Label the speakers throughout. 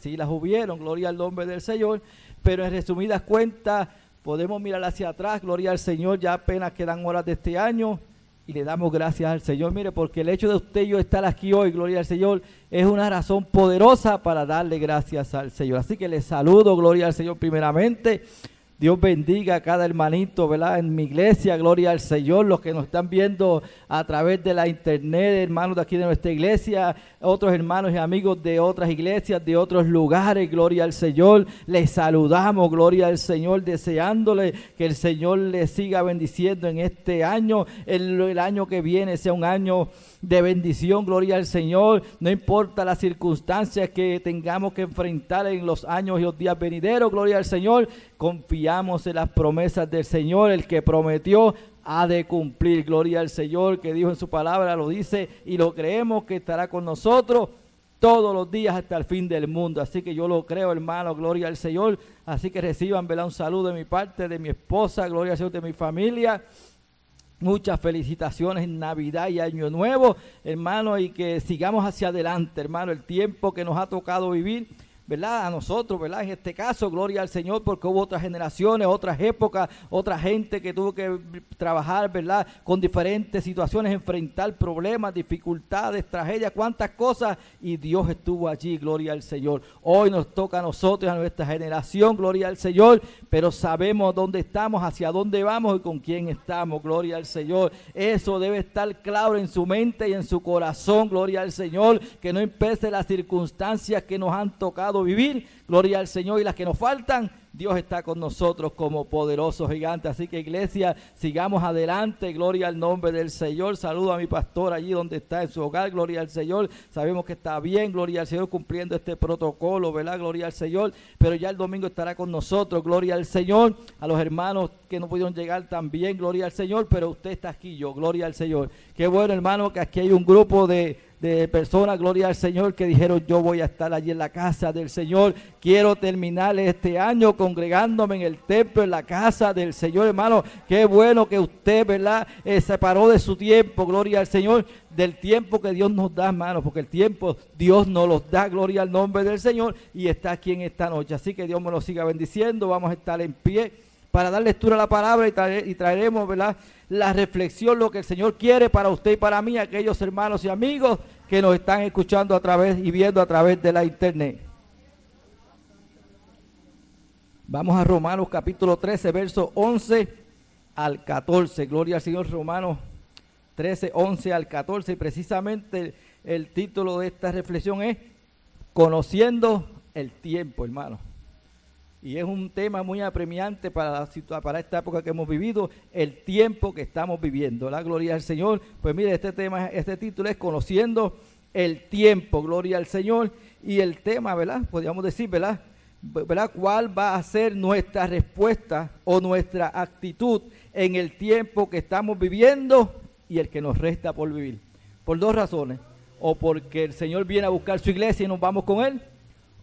Speaker 1: sí las hubieron, gloria al nombre del Señor, pero en resumidas cuentas podemos mirar hacia atrás, gloria al Señor, ya apenas quedan horas de este año y le damos gracias al Señor, mire, porque el hecho de usted y yo estar aquí hoy, gloria al Señor, es una razón poderosa para darle gracias al Señor. Así que le saludo, gloria al Señor primeramente. Dios bendiga a cada hermanito, ¿verdad? En mi iglesia, gloria al Señor, los que nos están viendo a través de la internet, hermanos de aquí de nuestra iglesia, otros hermanos y amigos de otras iglesias, de otros lugares, gloria al Señor. Les saludamos, gloria al Señor, deseándole que el Señor les siga bendiciendo en este año, el, el año que viene sea un año de bendición, gloria al Señor. No importa las circunstancias que tengamos que enfrentar en los años y los días venideros, gloria al Señor. Confiamos en las promesas del Señor, el que prometió ha de cumplir. Gloria al Señor que dijo en su palabra, lo dice y lo creemos que estará con nosotros todos los días hasta el fin del mundo. Así que yo lo creo, hermano, gloria al Señor. Así que reciban un saludo de mi parte, de mi esposa, gloria al Señor, de mi familia. Muchas felicitaciones en Navidad y Año Nuevo, hermano, y que sigamos hacia adelante, hermano, el tiempo que nos ha tocado vivir ¿verdad? A nosotros, ¿verdad? En este caso, gloria al Señor, porque hubo otras generaciones, otras épocas, otra gente que tuvo que trabajar, ¿verdad? Con diferentes situaciones, enfrentar problemas, dificultades, tragedias, cuántas cosas, y Dios estuvo allí, gloria al Señor. Hoy nos toca a nosotros, a nuestra generación, gloria al Señor, pero sabemos dónde estamos, hacia dónde vamos y con quién estamos, gloria al Señor. Eso debe estar claro en su mente y en su corazón, gloria al Señor, que no empece las circunstancias que nos han tocado vivir. Gloria al Señor y las que nos faltan, Dios está con nosotros como poderoso gigante. Así que iglesia, sigamos adelante. Gloria al nombre del Señor. Saludo a mi pastor allí donde está en su hogar. Gloria al Señor. Sabemos que está bien. Gloria al Señor cumpliendo este protocolo, ¿verdad? Gloria al Señor. Pero ya el domingo estará con nosotros. Gloria al Señor. A los hermanos que no pudieron llegar también. Gloria al Señor. Pero usted está aquí yo. Gloria al Señor. Qué bueno, hermano, que aquí hay un grupo de de personas, gloria al Señor, que dijeron yo voy a estar allí en la casa del Señor. Quiero terminar este año congregándome en el templo, en la casa del Señor, hermano. Qué bueno que usted, ¿verdad? Eh, se paró de su tiempo, gloria al Señor, del tiempo que Dios nos da, hermano, porque el tiempo Dios nos los da, gloria al nombre del Señor, y está aquí en esta noche. Así que Dios me lo siga bendiciendo. Vamos a estar en pie para dar lectura a la palabra y, traeremos, la reflexión, lo que el Señor quiere para usted y para mí, aquellos hermanos y amigos que nos están escuchando a través y viendo a través de la internet. Vamos a Romanos capítulo 13, verso 11 al 14. Gloria al Señor Romanos 13, 11 al 14. Y precisamente el título de esta reflexión es Conociendo el tiempo, hermano y es un tema muy apremiante para, para esta época que hemos vivido, el tiempo que estamos viviendo. La gloria al Señor. Pues mire, este tema, este título es Conociendo el tiempo, gloria al Señor. Y el tema, ¿verdad? Podríamos decir, ¿verdad? ¿verdad? ¿Cuál va a ser nuestra respuesta o nuestra actitud en el tiempo que estamos viviendo y el que nos resta por vivir? Por dos razones. O porque el Señor viene a buscar su iglesia y nos vamos con Él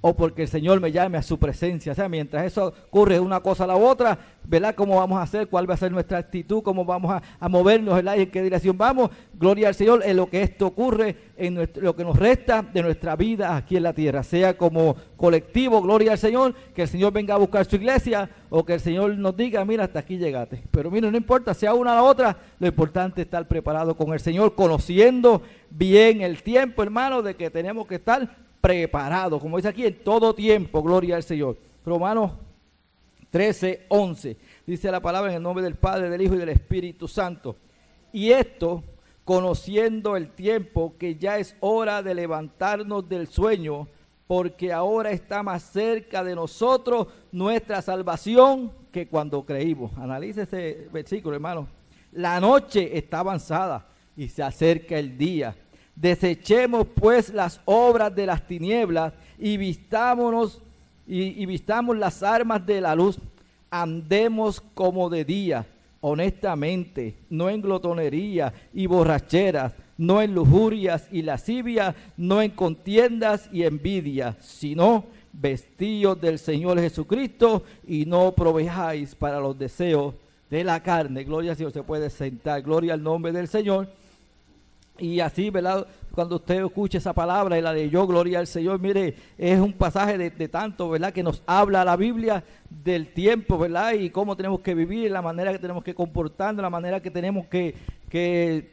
Speaker 1: o porque el Señor me llame a su presencia. O sea, mientras eso ocurre una cosa a la otra, ¿verdad? ¿Cómo vamos a hacer? ¿Cuál va a ser nuestra actitud? ¿Cómo vamos a, movernos? ¿verdad? ¿En qué dirección vamos? Gloria al Señor en lo que esto ocurre, en lo que nos resta de nuestra vida aquí en la tierra. Sea como colectivo, gloria al Señor, que el Señor venga a buscar su iglesia o que el Señor nos diga, mira, hasta aquí llegaste. Pero mira, no importa, sea una o la otra, lo importante es estar preparado con el Señor, conociendo bien el tiempo, hermano, de que tenemos que estar preparado, como dice aquí, en todo tiempo, gloria al Señor. Romanos 13, 11, dice la palabra en el nombre del Padre, del Hijo y del Espíritu Santo. Y esto, conociendo el tiempo, que ya es hora de levantarnos del sueño, porque ahora está más cerca de nosotros nuestra salvación que cuando creímos. Analice ese versículo, hermano. La noche está avanzada y se acerca el día. Desechemos pues las obras de las tinieblas y vistámonos y, vistamos las armas de la luz. Andemos como de día, honestamente, no en glotonería y borracheras, no en lujurias y lascivias, no en contiendas y envidia, sino vestidos del Señor Jesucristo y no provejáis para los deseos de la carne. Gloria al Señor, se puede sentar. Gloria al nombre del Señor. Y así, ¿verdad? Cuando usted escuche esa palabra y la de yo, gloria al Señor, mire, es un pasaje de, de, tanto, ¿verdad? Que nos habla la Biblia del tiempo, ¿verdad? Y cómo tenemos que vivir, la manera que tenemos que comportarnos, la manera que tenemos que, que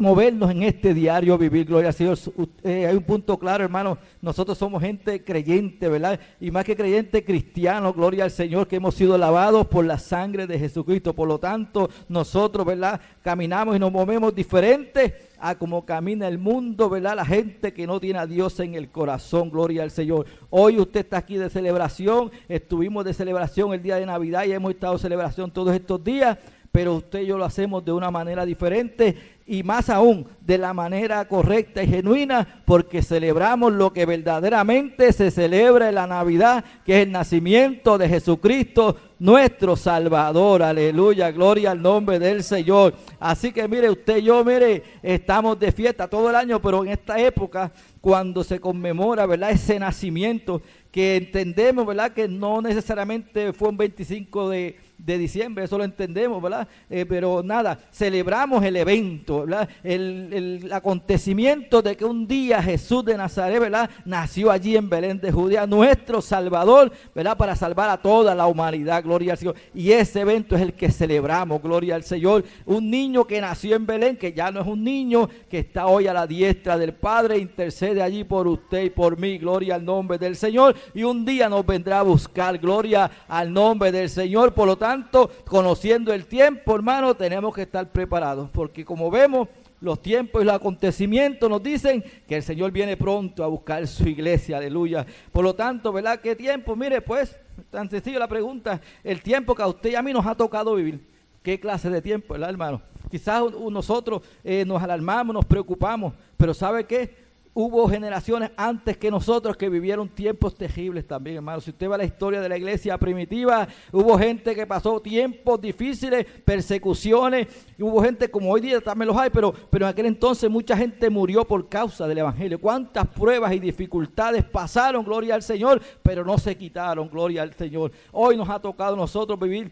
Speaker 1: movernos en este diario vivir, gloria al Señor. Eh, hay un punto claro, hermano, nosotros somos gente creyente, ¿verdad? Y más que creyente cristiano, gloria al Señor, que hemos sido lavados por la sangre de Jesucristo. Por lo tanto, nosotros, ¿verdad? Caminamos y nos movemos diferente a como camina el mundo, ¿verdad? La gente que no tiene a Dios en el corazón, gloria al Señor. Hoy usted está aquí de celebración, estuvimos de celebración el día de Navidad y hemos estado de celebración todos estos días pero usted y yo lo hacemos de una manera diferente y más aún de la manera correcta y genuina, porque celebramos lo que verdaderamente se celebra en la Navidad, que es el nacimiento de Jesucristo, nuestro Salvador. Aleluya, gloria al nombre del Señor. Así que mire usted y yo, mire, estamos de fiesta todo el año, pero en esta época, cuando se conmemora, ¿verdad? Ese nacimiento que entendemos, ¿verdad? Que no necesariamente fue un 25 de de diciembre, eso lo entendemos, ¿verdad? Eh, pero nada, celebramos el evento, ¿verdad? El, acontecimiento de que un día Jesús de Nazaret, ¿verdad? Nació allí en Belén de Judea, nuestro Salvador, ¿verdad? Para salvar a toda la humanidad, gloria al Señor. Y ese evento es el que celebramos, gloria al Señor. Un niño que nació en Belén, que ya no es un niño, que está hoy a la diestra del Padre, intercede allí por usted y por mí, gloria al nombre del Señor. Y un día nos vendrá a buscar, gloria al nombre del Señor. Por lo tanto, tanto, conociendo el tiempo, hermano, tenemos que estar preparados, porque como vemos, los tiempos y los acontecimientos nos dicen que el Señor viene pronto a buscar su iglesia, aleluya. Por lo tanto, ¿verdad? ¿Qué tiempo? Mire, pues, tan sencillo la pregunta, el tiempo que a usted y a mí nos ha tocado vivir. ¿Qué clase de tiempo, ¿verdad, hermano? Quizás nosotros eh, nos alarmamos, nos preocupamos, pero ¿sabe qué? Hubo generaciones antes que nosotros que vivieron tiempos terribles también, hermano. Si usted va a la historia de la iglesia primitiva, hubo gente que pasó tiempos difíciles, persecuciones, hubo gente como hoy día también los hay, pero, pero en aquel entonces mucha gente murió por causa del Evangelio. ¿Cuántas pruebas y dificultades pasaron, gloria al Señor, pero no se quitaron, gloria al Señor? Hoy nos ha tocado a nosotros vivir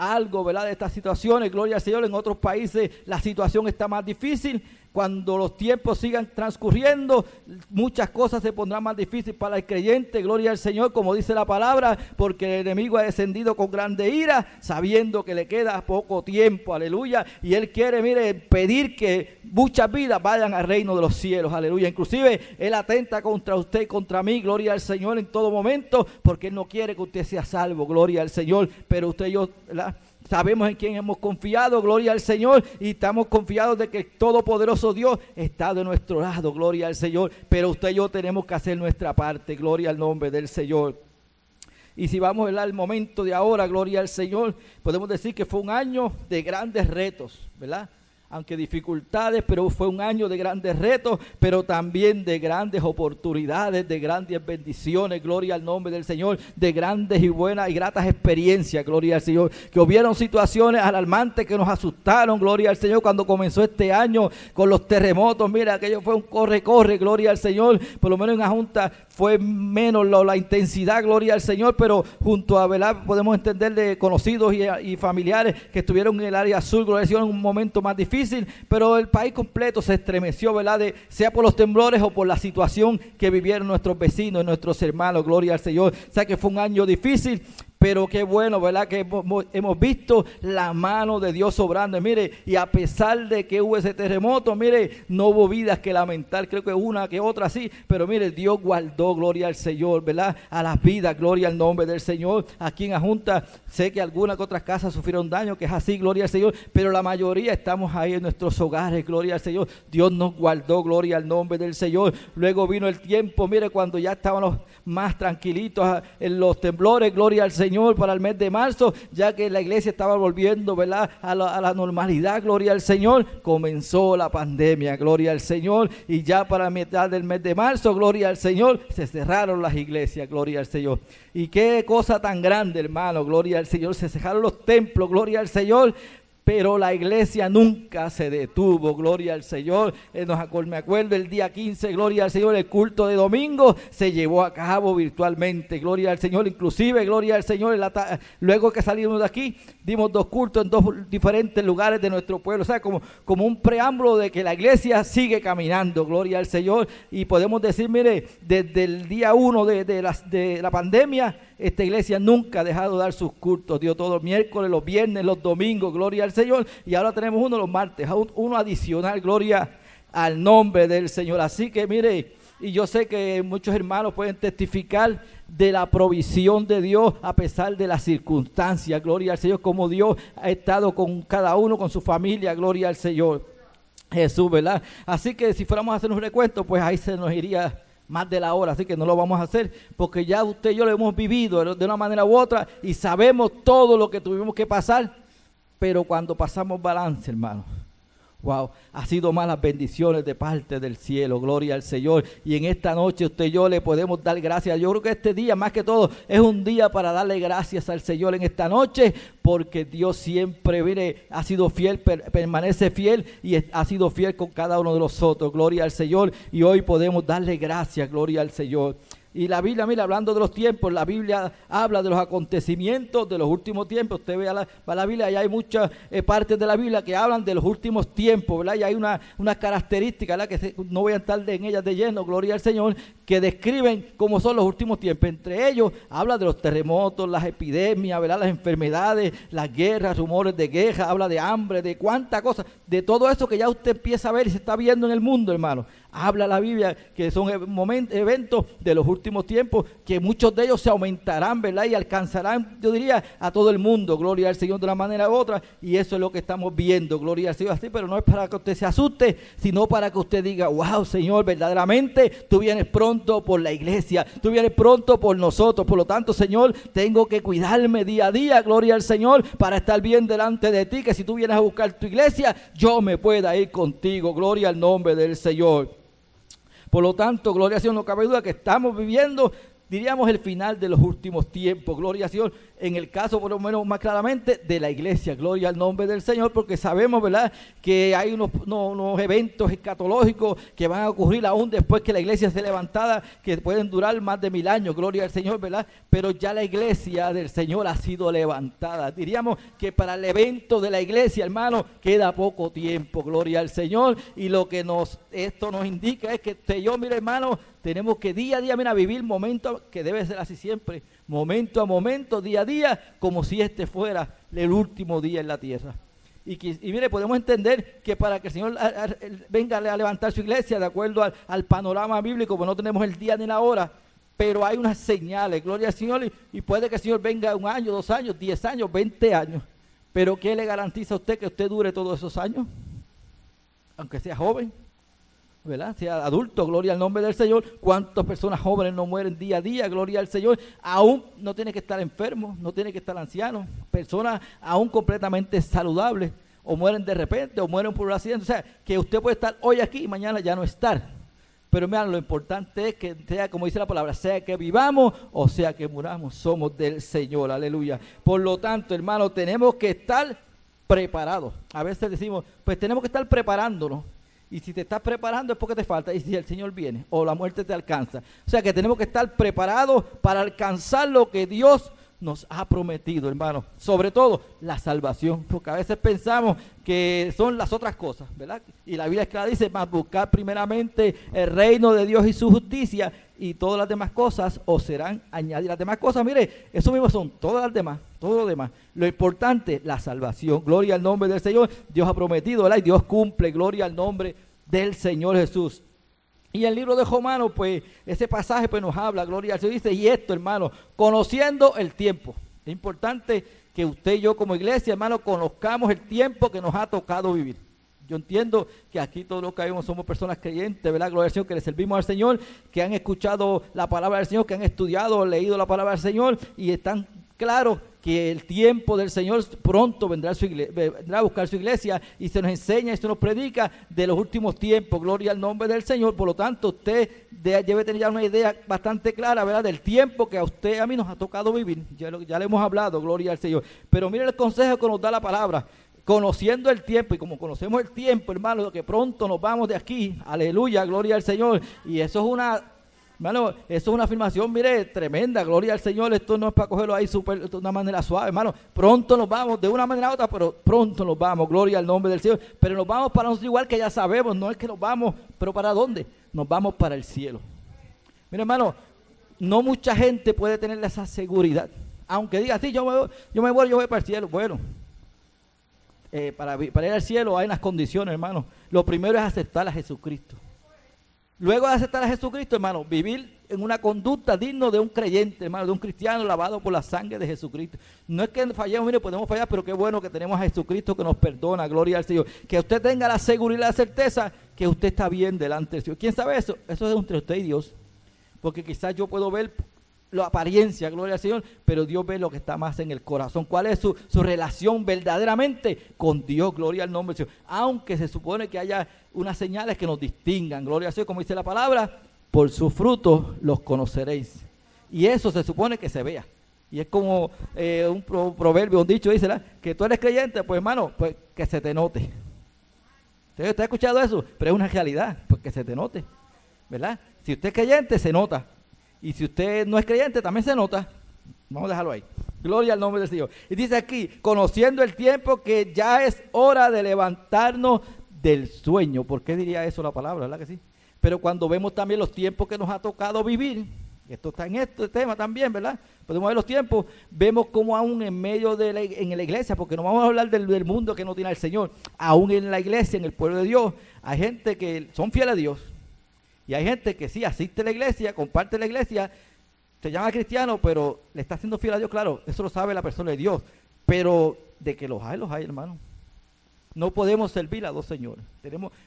Speaker 1: algo, ¿verdad? De estas situaciones, gloria al Señor. En otros países la situación está más difícil, cuando los tiempos sigan transcurriendo, muchas cosas se pondrán más difíciles para el creyente. Gloria al Señor, como dice la palabra, porque el enemigo ha descendido con grande ira, sabiendo que le queda poco tiempo. Aleluya. Y él quiere, mire, pedir que muchas vidas vayan al reino de los cielos. Aleluya. Inclusive él atenta contra usted y contra mí. Gloria al Señor en todo momento, porque él no quiere que usted sea salvo. Gloria al Señor. Pero usted yo... ¿verdad? Sabemos en quién hemos confiado, gloria al Señor, y estamos confiados de que el Todopoderoso Dios está de nuestro lado, gloria al Señor. Pero usted y yo tenemos que hacer nuestra parte, gloria al nombre del Señor. Y si vamos al momento de ahora, gloria al Señor, podemos decir que fue un año de grandes retos, ¿verdad? Aunque dificultades, pero fue un año de grandes retos, pero también de grandes oportunidades, de grandes bendiciones, gloria al nombre del Señor, de grandes y buenas y gratas experiencias, gloria al Señor, que hubieron situaciones alarmantes que nos asustaron, gloria al Señor, cuando comenzó este año con los terremotos, mira, aquello fue un corre, corre, gloria al Señor, por lo menos en la Junta fue menos la intensidad, gloria al Señor, pero junto a velar podemos entender de conocidos y, familiares que estuvieron en el área azul, gloria al Señor, en un momento más difícil, pero el país completo se estremeció, ¿verdad? sea por los temblores o por la situación que vivieron nuestros vecinos, nuestros hermanos, gloria al Señor. O sea que fue un año difícil, pero qué bueno, ¿verdad? Que hemos visto la mano de Dios obrando. Mire, y a pesar de que hubo ese terremoto, mire, no hubo vidas que lamentar. Creo que una que otra sí. Pero mire, Dios guardó, gloria al Señor, ¿verdad? A las vidas, gloria al nombre del Señor. Aquí en Ajunta, sé que algunas que otras casas sufrieron daño, que es así, gloria al Señor. Pero la mayoría estamos ahí en nuestros hogares, gloria al Señor. Dios nos guardó, gloria al nombre del Señor. Luego vino el tiempo, mire, cuando ya estábamos más tranquilitos ah, en los temblores, gloria al Señor Señor para el mes de marzo, ya que la iglesia estaba volviendo ¿verdad? A, la, normalidad, gloria al Señor, comenzó la pandemia, gloria al Señor, y ya para mitad del mes de marzo, gloria al Señor, se cerraron las iglesias, gloria al Señor. Y qué cosa tan grande, hermano, gloria al Señor, se cerraron los templos, gloria al Señor, pero la iglesia nunca se detuvo, gloria al Señor. Eh, me acuerdo el día 15, gloria al Señor, el culto de domingo se llevó a cabo virtualmente, gloria al Señor, inclusive, gloria al Señor, luego que salimos de aquí, dimos dos cultos en dos diferentes lugares de nuestro pueblo, o sea, como, como un preámbulo de que la iglesia sigue caminando, gloria al Señor, y podemos decir, mire, desde el día uno de, de, la, de la pandemia, esta iglesia nunca ha dejado de dar sus cultos, dio todos los miércoles, los viernes, los domingos, gloria al Señor. Y ahora tenemos uno los martes, uno adicional, gloria al nombre del Señor. Así que mire, y yo sé que muchos hermanos pueden testificar de la provisión de Dios a pesar de las circunstancias. Gloria al Señor, como Dios ha estado con cada uno, con su familia. Gloria al Señor. Jesús, ¿verdad? Así que si fuéramos a hacer un recuento, pues ahí se nos iría más de la hora, así que no lo vamos a hacer porque ya usted y yo lo hemos vivido de una manera u otra y sabemos todo lo que tuvimos que pasar, pero cuando pasamos balance, hermano, Wow, ha sido más las bendiciones de parte del cielo, gloria al Señor. Y en esta noche usted y yo le podemos dar gracias. Yo creo que este día, más que todo, es un día para darle gracias al Señor en esta noche, porque Dios siempre viene, ha sido fiel, permanece fiel y ha sido fiel con cada uno de nosotros. Gloria al Señor. Y hoy podemos darle gracias, gloria al Señor. Y la Biblia, mira, hablando de los tiempos, la Biblia habla de los acontecimientos de los últimos tiempos. Usted ve a la, la Biblia y hay muchas eh, partes de la Biblia que hablan de los últimos tiempos, ¿verdad? Y hay una, una característica, ¿verdad? Que no voy a estar en ellas de lleno, gloria al Señor, que describen cómo son los últimos tiempos. Entre ellos habla de los terremotos, las epidemias, ¿verdad? Las enfermedades, las guerras, rumores de guerra, habla de hambre, de cuánta cosa, de todo eso que ya usted empieza a ver y se está viendo en el mundo, hermano. Habla la Biblia que son eventos de los últimos tiempos, que muchos de ellos se aumentarán, ¿verdad? Y alcanzarán, yo diría, a todo el mundo. Gloria al Señor de una manera u otra. Y eso es lo que estamos viendo. Gloria al Señor así, pero no es para que usted se asuste, sino para que usted diga, wow, Señor, verdaderamente tú vienes pronto por la iglesia, tú vienes pronto por nosotros. Por lo tanto, Señor, tengo que cuidarme día a día, gloria al Señor, para estar bien delante de ti. Que si tú vienes a buscar tu iglesia, yo me pueda ir contigo. Gloria al nombre del Señor. Por lo tanto, gloria no cabe duda que estamos viviendo, diríamos, el final de los últimos tiempos. Gloria a Dios en el caso por lo menos más claramente de la iglesia. Gloria al nombre del Señor, porque sabemos, ¿verdad?, que hay unos, eventos escatológicos que van a ocurrir aún después que la iglesia esté levantada, que pueden durar más de mil años, gloria al Señor, ¿verdad? Pero ya la iglesia del Señor ha sido levantada. Diríamos que para el evento de la iglesia, hermano, queda poco tiempo, gloria al Señor, y lo que nos, esto nos indica es que usted yo, mire, hermano, tenemos que día a día, mira, vivir momentos que debe ser así siempre, momento a momento, día a día, como si este fuera el último día en la tierra. Y, mire, podemos entender que para que el Señor venga a levantar su iglesia de acuerdo al, panorama bíblico, pues no tenemos el día ni la hora, pero hay unas señales, gloria al Señor, y, y puede que el Señor venga un año, dos años, diez años, veinte años. Pero ¿qué le garantiza a usted que usted dure todos esos años? Aunque sea joven. ¿Verdad? Sea adulto, gloria al nombre del Señor. ¿Cuántas personas jóvenes no mueren día a día? Gloria al Señor. Aún no tiene que estar enfermo, no tiene que estar anciano. Personas aún completamente saludables. O mueren de repente, o mueren por un accidente. O sea, que usted puede estar hoy aquí y mañana ya no estar. Pero mira, lo importante es que sea, como dice la palabra, sea que vivamos o sea que muramos, somos del Señor. Aleluya. Por lo tanto, hermano, tenemos que estar preparados. A veces decimos, pues tenemos que estar preparándonos y si te estás preparando es porque te falta. Y si el Señor viene o la muerte te alcanza. O sea que tenemos que estar preparados para alcanzar lo que Dios nos ha prometido, hermano. Sobre todo la salvación. Porque a veces pensamos que son las otras cosas, ¿verdad? Y la Biblia es clara, dice, más buscar primeramente el reino de Dios y su justicia y todas las demás cosas os serán añadidas. Las demás cosas, mire, eso mismo son todas las demás, todo lo demás. Lo importante, la salvación. Gloria al nombre del Señor. Dios ha prometido, ¿verdad? Y Dios cumple. Gloria al nombre del Señor Jesús. Y el libro de Romanos, pues, ese pasaje pues nos habla, gloria al Señor, dice, y esto, hermano, conociendo el tiempo. Es importante que usted y yo como iglesia, hermano, conozcamos el tiempo que nos ha tocado vivir. Yo entiendo que aquí todos los que vemos somos personas creyentes, ¿verdad? Gloria al Señor, que le servimos al Señor, que han escuchado la palabra del Señor, que han estudiado, leído la palabra del Señor y están claros que el tiempo del Señor pronto vendrá a buscar su iglesia y se nos enseña y se nos predica de los últimos tiempos. Gloria al nombre del Señor. Por lo tanto, usted debe tener ya una idea bastante clara, ¿verdad? Del tiempo que a usted a mí nos ha tocado vivir. Ya, ya le hemos hablado, gloria al Señor. Pero mire el consejo que nos da la palabra conociendo el tiempo, y como conocemos el tiempo, hermano, que pronto nos vamos de aquí, aleluya, gloria al Señor, y eso es una, hermano, eso es una afirmación, mire, tremenda, gloria al Señor, esto no es para cogerlo ahí super, de una manera suave, hermano, pronto nos vamos, de una manera u otra, pero pronto nos vamos, gloria al nombre del Señor, pero nos vamos para nosotros igual que ya sabemos, no es que nos vamos, pero ¿para dónde? Nos vamos para el cielo. Mire, hermano, no mucha gente puede tener esa seguridad. Aunque diga, sí, yo me, yo me voy, yo voy para el cielo. Bueno, eh, para, para, ir al cielo hay unas condiciones, hermano. Lo primero es aceptar a Jesucristo. Luego de aceptar a Jesucristo, hermano, vivir en una conducta digno de un creyente, hermano, de un cristiano lavado por la sangre de Jesucristo. No es que fallemos, mire, podemos fallar, pero qué bueno que tenemos a Jesucristo que nos perdona, gloria al Señor. Que usted tenga la seguridad y la certeza que usted está bien delante del Señor. ¿Quién sabe eso? Eso es entre usted y Dios. Porque quizás yo puedo ver la apariencia, gloria al Señor, pero Dios ve lo que está más en el corazón. ¿Cuál es su, relación verdaderamente con Dios? Gloria al nombre del Señor. Aunque se supone que haya unas señales que nos distingan, gloria al Señor, como dice la palabra, por sus frutos los conoceréis. Y eso se supone que se vea. Y es como eh, un proverbio, un dicho, dice, que tú eres creyente, pues hermano, pues que se te note. ¿Usted, ha escuchado eso? Pero es una realidad, pues que se te note, ¿verdad? Si usted es creyente, se nota. Y si usted no es creyente, también se nota. Vamos a dejarlo ahí. Gloria al nombre del Señor. Y dice aquí, conociendo el tiempo que ya es hora de levantarnos del sueño. ¿Por qué diría eso la palabra? ¿Verdad que sí? Pero cuando vemos también los tiempos que nos ha tocado vivir, esto está en este tema también, ¿verdad? Podemos ver los tiempos, vemos como aún en medio de la, en la iglesia, porque no vamos a hablar del, del mundo que no tiene al Señor, aún en la iglesia, en el pueblo de Dios, hay gente que son fieles a Dios, y hay gente que sí asiste a la iglesia, comparte la iglesia, se llama cristiano, pero le está haciendo fiel a Dios, claro, eso lo sabe la persona de Dios. Pero de que los hay, los hay, hermano. No podemos servir a dos señores.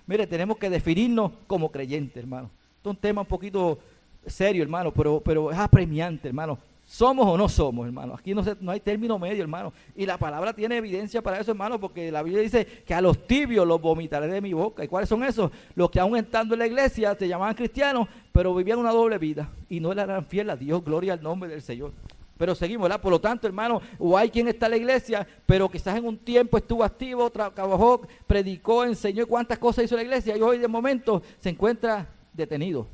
Speaker 1: Mire, tenemos que definirnos como creyentes, hermano. Esto es un tema un poquito serio, hermano, pero, pero es apremiante, hermano. ¿Somos o no somos, hermano? Aquí no, hay término medio, hermano. Y la palabra tiene evidencia para eso, hermano, porque la Biblia dice que a los tibios los vomitaré de mi boca. ¿Y cuáles son esos? Los que aún estando en la iglesia se llamaban cristianos, pero vivían una doble vida y no eran fieles a Dios. Gloria al nombre del Señor. Pero seguimos, ¿verdad? Por lo tanto, hermano, o hay quien está en la iglesia, pero quizás en un tiempo estuvo activo, trabajó, predicó, enseñó cuántas cosas hizo la iglesia y hoy de momento se encuentra detenido.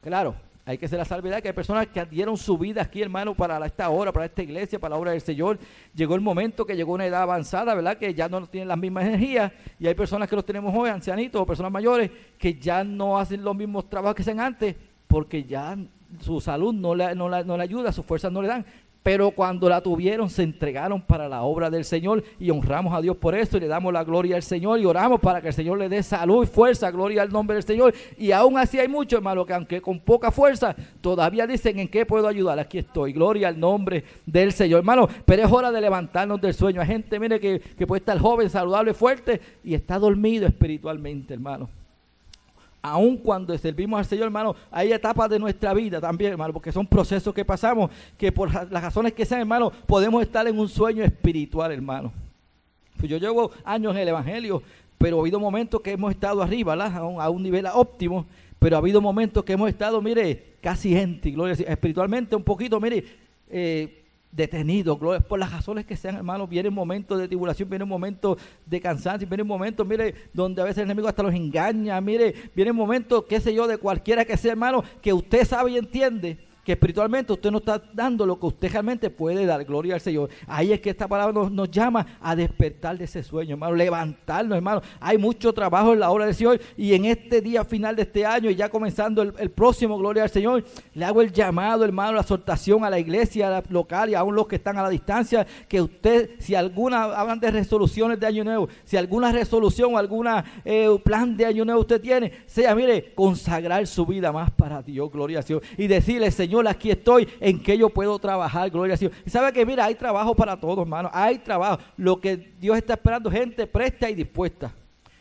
Speaker 1: Claro, hay que hacer la salvedad que hay personas que dieron su vida aquí, hermano, para esta hora, para esta iglesia, para la obra del Señor. Llegó el momento que llegó una edad avanzada, ¿verdad? Que ya no tienen las mismas energías. Y hay personas que los tenemos hoy, ancianitos o personas mayores, que ya no hacen los mismos trabajos que hacían antes, porque ya su salud no le, no, no le ayuda, sus fuerzas no le dan pero cuando la tuvieron se entregaron para la obra del Señor y honramos a Dios por esto y le damos la gloria al Señor y oramos para que el Señor le dé salud y fuerza, gloria al nombre del Señor. Y aún así hay muchos hermanos que aunque con poca fuerza todavía dicen en qué puedo ayudar, aquí estoy, gloria al nombre del Señor. Hermano, pero es hora de levantarnos del sueño. Hay gente, mire, que, que puede estar joven, saludable, fuerte y está dormido espiritualmente, hermano aun cuando servimos al Señor, hermano, hay etapas de nuestra vida también, hermano, porque son procesos que pasamos, que por las razones que sean, hermano, podemos estar en un sueño espiritual, hermano. Pues yo llevo años en el Evangelio, pero ha habido momentos que hemos estado arriba, A, un, nivel óptimo, pero ha habido momentos que hemos estado, mire, casi gente, gloria, espiritualmente un poquito, mire, eh, detenido, por las razones que sean, hermanos, vienen momentos de tribulación, vienen momentos de cansancio, vienen momentos, mire, donde a veces el enemigo hasta los engaña, mire, vienen momentos, qué sé yo, de cualquiera que sea, hermano, que usted sabe y entiende que espiritualmente usted no está dando lo que usted realmente puede dar, gloria al Señor. Ahí es que esta palabra nos, llama a despertar de ese sueño, hermano, levantarnos, hermano. Hay mucho trabajo en la obra del Señor y en este día final de este año y ya comenzando el, próximo, gloria al Señor, le hago el llamado, hermano, la exhortación a la iglesia local y aún los que están a la distancia, que usted, si alguna, hablan de resoluciones de año nuevo, si alguna resolución o alguna eh, plan de año nuevo usted tiene, sea, mire, consagrar su vida más para Dios, gloria al Señor, y decirle, Señor, aquí estoy, en que yo puedo trabajar, gloria a Dios. Y sabe que, mira, hay trabajo para todos, hermano, hay trabajo. Lo que Dios está esperando, gente presta y dispuesta.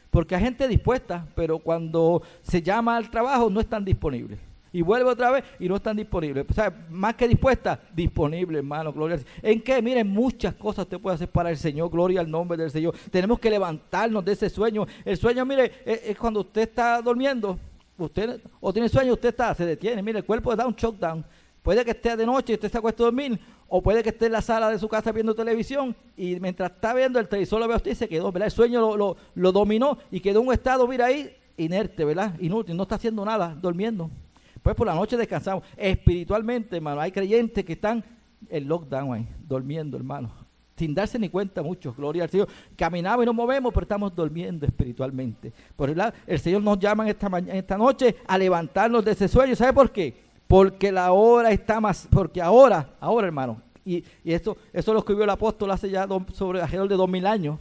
Speaker 1: Porque hay gente dispuesta, pero cuando se llama al trabajo no están disponibles. Y vuelve otra vez y no están disponibles. O sea, más que dispuesta, disponible, hermano. Gloria. ¿En qué? Miren, muchas cosas usted puede hacer para el Señor. Gloria al nombre del Señor. Tenemos que levantarnos de ese sueño. El sueño, mire, es cuando usted está durmiendo usted o tiene sueño, usted está, se detiene, mire, el cuerpo da un shock down, puede que esté de noche y usted se acuesta a dormir, o puede que esté en la sala de su casa viendo televisión y mientras está viendo el televisor lo ve usted y se quedó, ¿verdad? El sueño lo, lo dominó y quedó en un estado, mira ahí, inerte, ¿verdad? Inútil, no está haciendo nada, durmiendo. Pues por la noche descansamos. Espiritualmente, hermano, hay creyentes que están en lockdown ahí, durmiendo, hermano. Sin darse ni cuenta muchos, gloria al Señor. Caminamos y nos movemos, pero estamos durmiendo espiritualmente. Por el, el Señor nos llama esta, esta noche a levantarnos de ese sueño. ¿Sabe por qué? Porque la hora está más, porque ahora, ahora hermano, y, y esto, eso lo escribió el apóstol hace ya sobre alrededor de dos mil años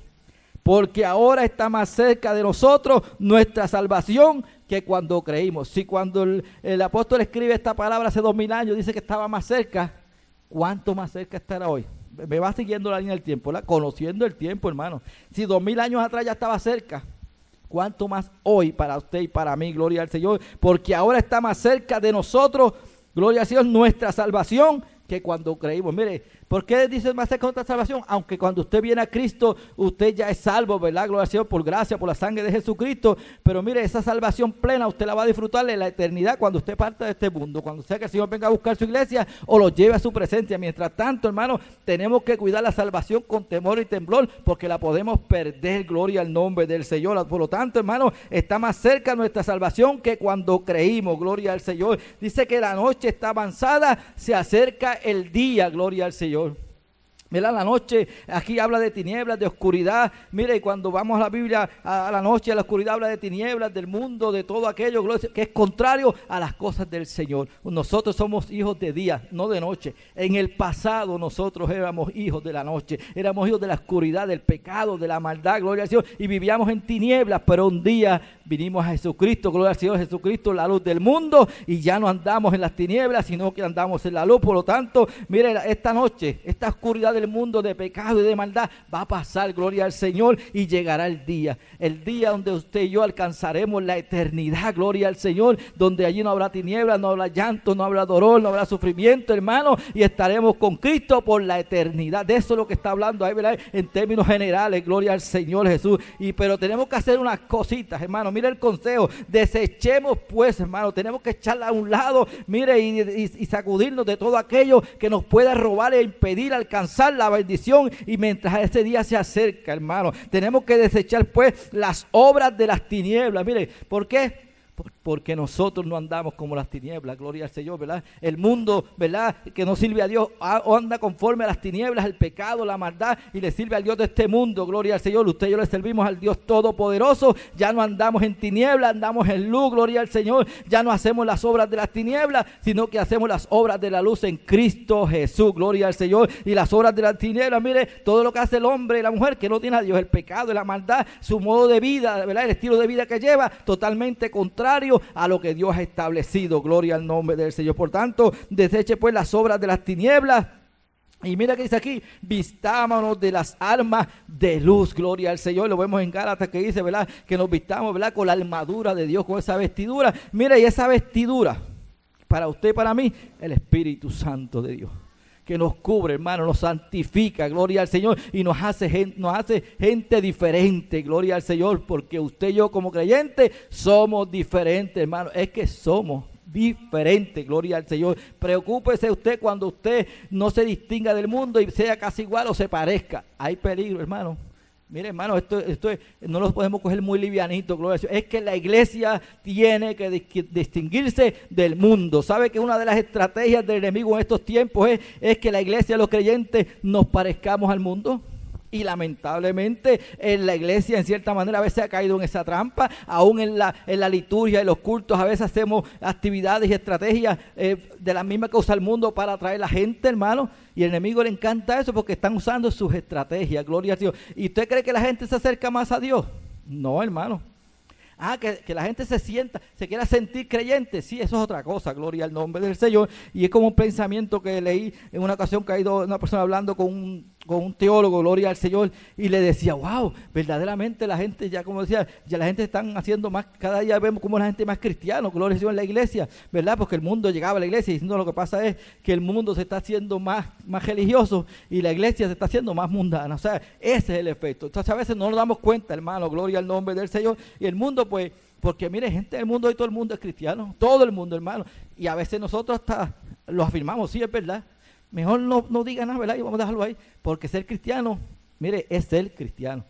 Speaker 1: porque ahora está más cerca de nosotros nuestra salvación que cuando creímos. Si cuando el, apóstol escribe esta palabra hace dos mil años dice que estaba más cerca, ¿cuánto más cerca estará hoy? Me va siguiendo la línea del tiempo, conociendo el tiempo, hermano. Si dos mil años atrás ya estaba cerca, ¿cuánto más hoy para usted y para mí, gloria al Señor? Porque ahora está más cerca de nosotros, gloria al Señor, nuestra salvación que cuando creímos. Mire, ¿Por qué dice más cerca otra salvación? Aunque cuando usted viene a Cristo, usted ya es salvo, ¿verdad? Gloria al Señor por gracia, por la sangre de Jesucristo. Pero mire, esa salvación plena usted la va a disfrutar en la eternidad cuando usted parte de este mundo, cuando sea que el Señor venga a buscar su iglesia o lo lleve a su presencia. Mientras tanto, hermano, tenemos que cuidar la salvación con temor y temblor porque la podemos perder. Gloria al nombre del Señor. Por lo tanto, hermano, está más cerca nuestra salvación que cuando creímos. Gloria al Señor. Dice que la noche está avanzada, se acerca el día. Gloria al Señor. Señor. Mira, la noche, aquí habla de tinieblas, de oscuridad. Mire, cuando vamos a la Biblia, a la noche, la oscuridad habla de tinieblas, del mundo, de todo aquello que es contrario a las cosas del Señor. Nosotros somos hijos de día, no de noche. En el pasado nosotros éramos hijos de la noche, éramos hijos de la oscuridad, del pecado, de la maldad, gloria al Señor. Y vivíamos en tinieblas, pero un día vinimos a Jesucristo, gloria al Señor, Jesucristo, la luz del mundo. Y ya no andamos en las tinieblas, sino que andamos en la luz. Por lo tanto, mire, esta noche, esta oscuridad del mundo de pecado y de maldad va a pasar, gloria al Señor, y llegará el día, el día donde usted y yo alcanzaremos la eternidad, gloria al Señor, donde allí no habrá tinieblas, no habrá llanto, no habrá dolor, no habrá sufrimiento, hermano, y estaremos con Cristo por la eternidad. De eso es lo que está hablando ahí, ¿verdad? En términos generales, gloria al Señor Jesús. Y pero tenemos que hacer unas cositas, hermano. Mire el consejo, desechemos pues, hermano, tenemos que echarla a un lado, mire, y sacudirnos de todo aquello que nos pueda robar e impedir alcanzar la bendición y mientras ese día se acerca, hermano, tenemos que desechar pues las obras de las tinieblas. Mire, ¿por qué? Porque nosotros no andamos como las tinieblas, gloria al Señor, ¿verdad? El mundo, ¿verdad? Que no sirve a Dios, anda conforme a las tinieblas, el pecado, la maldad, y le sirve al Dios de este mundo, gloria al Señor. Usted y yo le servimos al Dios Todopoderoso, ya no andamos en tinieblas, andamos en luz, gloria al Señor. Ya no hacemos las obras de las tinieblas, sino que hacemos las obras de la luz en Cristo Jesús, gloria al Señor. Y las obras de las tinieblas, mire, todo lo que hace el hombre y la mujer que no tiene a Dios, el pecado, la maldad, su modo de vida, ¿verdad? El estilo de vida que lleva, totalmente contrario a lo que Dios ha establecido. Gloria al nombre del Señor. Por tanto, deseche pues las obras de las tinieblas. Y mira que dice aquí, vistámonos de las armas de luz, gloria al Señor. Lo vemos en Gálatas que dice, ¿verdad? Que nos vistamos, ¿verdad? Con la armadura de Dios, con esa vestidura. Mira, y esa vestidura, para usted y para mí, el Espíritu Santo de Dios que nos cubre, hermano, nos santifica, gloria al Señor, y nos hace, gente, nos hace gente diferente, gloria al Señor, porque usted y yo como creyentes somos diferentes, hermano, es que somos diferentes, gloria al Señor. Preocúpese usted cuando usted no se distinga del mundo y sea casi igual o se parezca. Hay peligro, hermano. Mire, hermano, esto, esto no lo podemos coger muy livianito, gloria Es que la iglesia tiene que distinguirse del mundo. ¿Sabe que una de las estrategias del enemigo en estos tiempos es, es que la iglesia, los creyentes, nos parezcamos al mundo? Y lamentablemente en la iglesia en cierta manera a veces ha caído en esa trampa, aún en la, en la liturgia, en los cultos, a veces hacemos actividades y estrategias eh, de la misma que usa el mundo para atraer a la gente, hermano. Y el enemigo le encanta eso porque están usando sus estrategias, gloria a Dios. ¿Y usted cree que la gente se acerca más a Dios? No, hermano. Ah, que, que, la gente se sienta, se quiera sentir creyente. Sí, eso es otra cosa, gloria al nombre del Señor. Y es como un pensamiento que leí en una ocasión que ha ido una persona hablando con un, con un teólogo, gloria al Señor, y le decía, wow, verdaderamente la gente, ya como decía, ya la gente están haciendo más, cada día vemos como la gente más cristiana, gloria al Señor en la iglesia, ¿verdad? Porque el mundo llegaba a la iglesia diciendo lo que pasa es que el mundo se está haciendo más, más religioso y la iglesia se está haciendo más mundana. O sea, ese es el efecto. Entonces a veces no nos damos cuenta, hermano, gloria al nombre del Señor, y el mundo pues porque mire, gente del mundo, hoy todo el mundo es cristiano, todo el mundo, hermano. Y a veces nosotros hasta lo afirmamos, sí, es verdad. Mejor no, no diga nada, ¿verdad? Y vamos a dejarlo ahí. Porque ser cristiano, mire, es ser cristiano.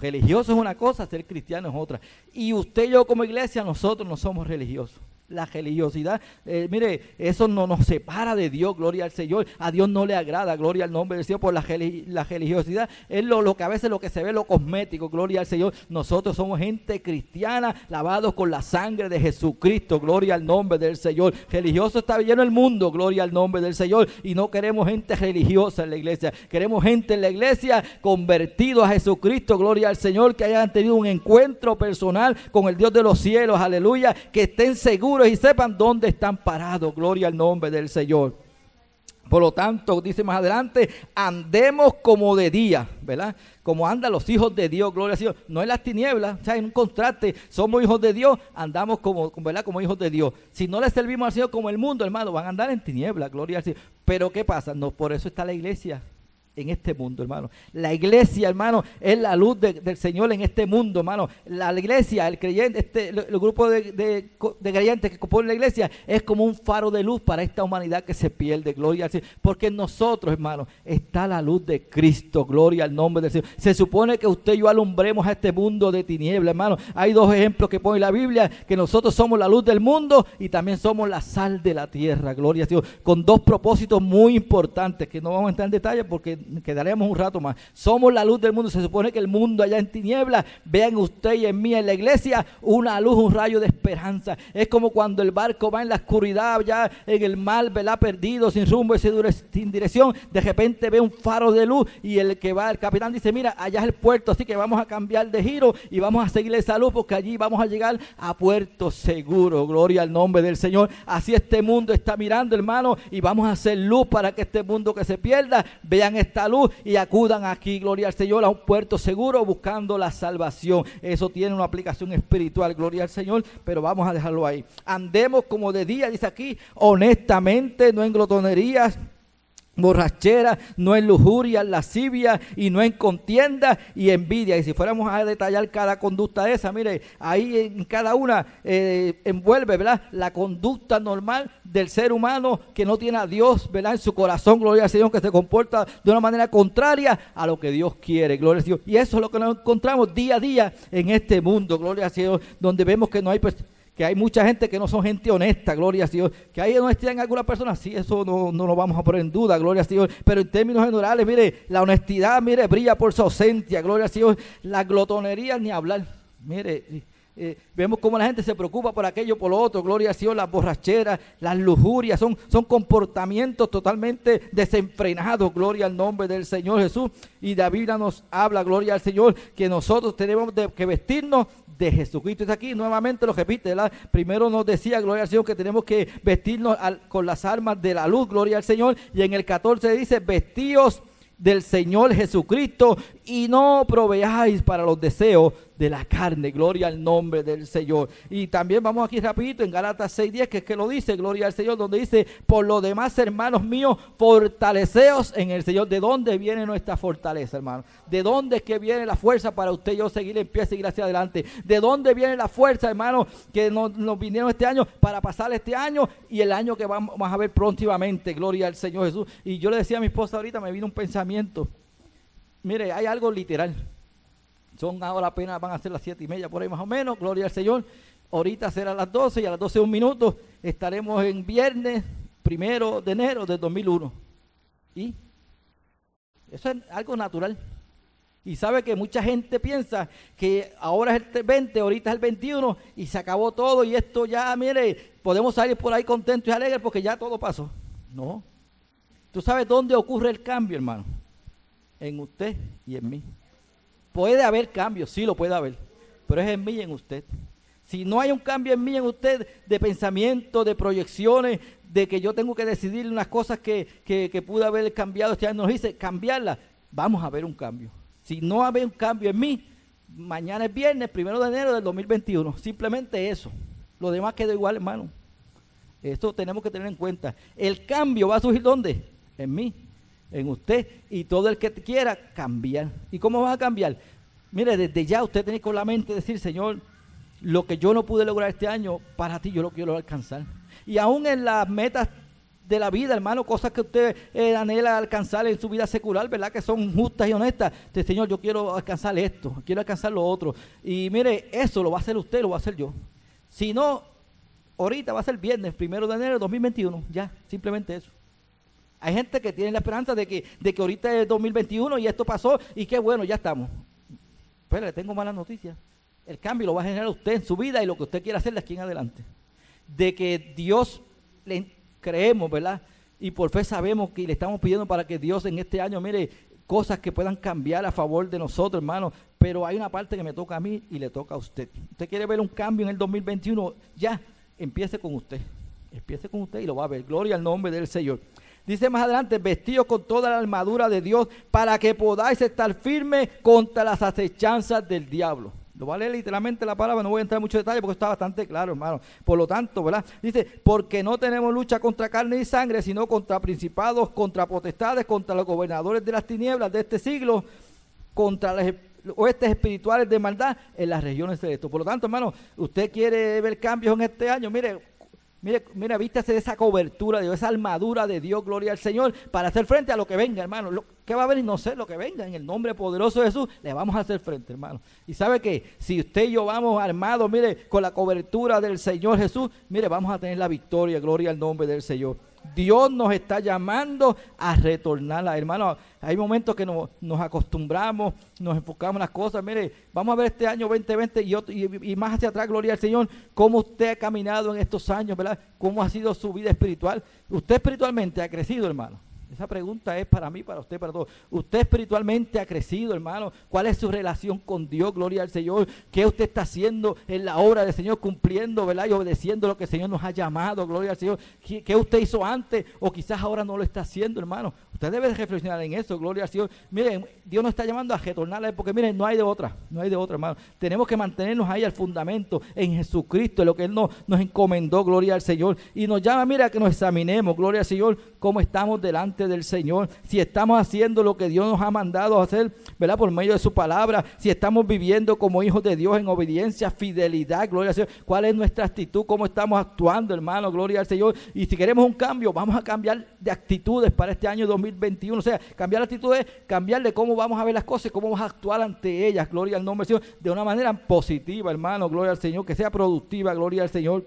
Speaker 1: Religioso es una cosa, ser cristiano es otra. Y usted y yo como iglesia, nosotros no somos religiosos la religiosidad. Eh, mire, eso no nos separa de Dios, gloria al Señor. A Dios no le agrada, gloria al nombre del Señor, por la, la religiosidad. Es lo, que a veces lo que se ve, lo cosmético, gloria al Señor. Nosotros somos gente cristiana, lavados con la sangre de Jesucristo, gloria al nombre del Señor. Religioso está lleno el mundo, gloria al nombre del Señor. Y no queremos gente religiosa en la iglesia. Queremos gente en la iglesia convertido a Jesucristo, gloria al Señor, que hayan tenido un encuentro personal con el Dios de los cielos, aleluya, que estén seguros y sepan dónde están parados. Gloria al nombre del Señor. Por lo tanto, dice más adelante, andemos como de día, ¿verdad? Como andan los hijos de Dios, gloria al Señor. No en las tinieblas, o sea, en un contraste, somos hijos de Dios, andamos como, ¿verdad? Como hijos de Dios. Si no le servimos al Señor como el mundo, hermano, van a andar en tinieblas, gloria al Señor. Pero ¿qué pasa? No, por eso está la iglesia en este mundo, hermano. La iglesia, hermano, es la luz del Señor en este mundo, hermano. La, iglesia, el creyente, este, el, grupo de, creyentes que componen la iglesia es como un faro de luz para esta humanidad que se pierde, gloria al Señor. Porque en nosotros, hermano, está la luz de Cristo, gloria al nombre del Señor. Se supone que usted y yo alumbremos a este mundo de tinieblas, hermano. Hay dos ejemplos que pone la Biblia, que nosotros somos la luz del mundo y también somos la sal de la tierra, gloria al Señor. Con dos propósitos muy importantes que no vamos a entrar en detalle porque quedaremos un rato más. Somos la luz del mundo. Se supone que el mundo allá en tinieblas, vean usted y en mí en la iglesia, una luz, un rayo de esperanza. Es como cuando el barco va en la oscuridad, ya en el mar, ¿verdad? Perdido, sin rumbo sin dirección. De repente ve un faro de luz y el que va, el capitán dice, mira, allá es el puerto, así que vamos a cambiar de giro y vamos a seguir esa luz porque allí vamos a llegar a puerto seguro. Gloria al nombre del Señor. Así este mundo está mirando, hermano, y vamos a hacer luz para que este mundo que se pierda, vean esta luz y acudan aquí, gloria al Señor, a un puerto seguro buscando la salvación. Eso tiene una aplicación espiritual, gloria al Señor, pero vamos a dejarlo ahí. Andemos como de día, dice aquí, honestamente, no en glotonerías borrachera, no en lujuria, lascivia y no en contienda y envidia. Y si fuéramos a detallar cada conducta esa, mire, ahí en cada una eh, envuelve, ¿verdad? La conducta normal del ser humano que no tiene a Dios, ¿verdad? En su corazón, gloria al Señor, que se comporta de una manera contraria a lo que Dios quiere, gloria al Señor. Y eso es lo que nos encontramos día a día en este mundo, gloria al Señor, donde vemos que no hay... Pues, que hay mucha gente que no son gente honesta, gloria a Dios, que hay honestidad en algunas personas, sí, eso no, no lo vamos a poner en duda, gloria a Dios, pero en términos generales, mire, la honestidad, mire, brilla por su ausencia, gloria a Dios, la glotonería ni hablar, mire, eh, vemos cómo la gente se preocupa por aquello, por lo otro, gloria a Dios, las borracheras, las lujurias, son, son comportamientos totalmente desenfrenados, gloria al nombre del Señor Jesús. Y Biblia nos habla, gloria al Señor, que nosotros tenemos que vestirnos de Jesucristo. Es aquí, nuevamente lo repite. Primero nos decía, gloria al Señor, que tenemos que vestirnos con las armas de la luz, gloria al Señor. Y en el 14 dice, vestidos del Señor Jesucristo y no proveáis para los deseos de la carne. Gloria al nombre del Señor. Y también vamos aquí rapidito en Galatas 6.10, que es que lo dice, gloria al Señor, donde dice, por lo demás, hermanos míos, fortaleceos en el Señor. ¿De dónde viene nuestra fortaleza, hermano? ¿De dónde es que viene la fuerza para usted y yo seguir en pie, seguir hacia adelante? ¿De dónde viene la fuerza, hermano, que nos, nos vinieron este año para pasar este año y el año que vamos a ver próximamente? Gloria al Señor Jesús. Y yo le decía a mi esposa ahorita, me vino un pensamiento. Mire, hay algo literal. Son ahora apenas van a ser las siete y media por ahí más o menos. Gloria al Señor. Ahorita será las 12 y a las 12 un minuto estaremos en viernes primero de enero del 2001. Y eso es algo natural. Y sabe que mucha gente piensa que ahora es el 20, ahorita es el 21 y se acabó todo y esto ya, mire, podemos salir por ahí contentos y alegres porque ya todo pasó. No. ¿Tú sabes dónde ocurre el cambio, hermano? En usted y en mí. Puede haber cambios, sí lo puede haber, pero es en mí y en usted. Si no hay un cambio en mí y en usted de pensamiento, de proyecciones, de que yo tengo que decidir unas cosas que, que, pude haber cambiado este año, nos dice cambiarlas. vamos a ver un cambio. Si no hay un cambio en mí, mañana es viernes, primero de enero del 2021. Simplemente eso. Lo demás queda igual, hermano. Esto tenemos que tener en cuenta. El cambio va a surgir ¿dónde? En mí, en usted y todo el que quiera cambiar. ¿Y cómo va a cambiar? Mire, desde ya usted tiene con la mente decir, Señor, lo que yo no pude lograr este año, para ti yo lo quiero alcanzar. Y aún en las metas de la vida, hermano, cosas que usted eh, anhela alcanzar en su vida secular, ¿verdad? Que son justas y honestas. Dice, Señor, yo quiero alcanzar esto, quiero alcanzar lo otro. Y mire, eso lo va a hacer usted, lo va a hacer yo. Si no, ahorita va a ser viernes, primero de enero de 2021, ya, simplemente eso. Hay gente que tiene la esperanza de que, de que ahorita es 2021 y esto pasó y qué bueno, ya estamos. Pero le tengo malas noticias. El cambio lo va a generar usted en su vida y lo que usted quiera hacer de aquí en adelante. De que Dios le creemos, ¿verdad? Y por fe sabemos que le estamos pidiendo para que Dios en este año, mire, cosas que puedan cambiar a favor de nosotros, hermano. Pero hay una parte que me toca a mí y le toca a usted. Usted quiere ver un cambio en el 2021, ya, empiece con usted. Empiece con usted y lo va a ver. Gloria al nombre del Señor. Dice más adelante, vestidos con toda la armadura de Dios para que podáis estar firmes contra las acechanzas del diablo. Lo va a leer literalmente la palabra, no voy a entrar en mucho detalle porque está bastante claro, hermano. Por lo tanto, ¿verdad? Dice, porque no tenemos lucha contra carne y sangre, sino contra principados, contra potestades, contra los gobernadores de las tinieblas de este siglo, contra las oestes espirituales de maldad en las regiones celestes. Por lo tanto, hermano, usted quiere ver cambios en este año, mire, Mire, mira, vístase de esa cobertura de Dios, esa armadura de Dios, gloria al Señor, para hacer frente a lo que venga, hermano. Lo, ¿Qué va a venir? No sé lo que venga. En el nombre poderoso de Jesús, le vamos a hacer frente, hermano. Y sabe que si usted y yo vamos armados, mire, con la cobertura del Señor Jesús, mire, vamos a tener la victoria, gloria al nombre del Señor. Dios nos está llamando a retornar, hermano. Hay momentos que nos, acostumbramos, nos enfocamos en las cosas. Mire, vamos a ver este año 2020 y, y, más hacia atrás, gloria al Señor, cómo usted ha caminado en estos años, ¿verdad? Cómo ha sido su vida espiritual. Usted espiritualmente ha crecido, hermano. Esa pregunta es para mí, para usted, para todos. ¿Usted espiritualmente ha crecido, hermano? ¿Cuál es su relación con Dios? Gloria al Señor. ¿Qué usted está haciendo en la obra del Señor? Cumpliendo, ¿verdad? Y obedeciendo lo que el Señor nos ha llamado. Gloria al Señor. ¿Qué, usted hizo antes? O quizás ahora no lo está haciendo, hermano. Usted debe reflexionar en eso. Gloria al Señor. Miren, Dios nos está llamando a retornarle porque miren, no hay de otra. No hay de otra, hermano. Tenemos que mantenernos ahí al fundamento en Jesucristo, en lo que Él nos, nos encomendó. Gloria al Señor. Y nos llama, mira, que nos examinemos. Gloria al Señor. Cómo estamos delante del Señor, si estamos haciendo lo que Dios nos ha mandado hacer, ¿verdad? Por medio de su palabra, si estamos viviendo como hijos de Dios en obediencia, fidelidad, gloria al Señor, cuál es nuestra actitud, cómo estamos actuando, hermano, gloria al Señor. Y si queremos un cambio, vamos a cambiar de actitudes para este año 2021, o sea, cambiar actitudes, cambiar de cómo vamos a ver las cosas, cómo vamos a actuar ante ellas, gloria al nombre del Señor, de una manera positiva, hermano, gloria al Señor, que sea productiva, gloria al Señor.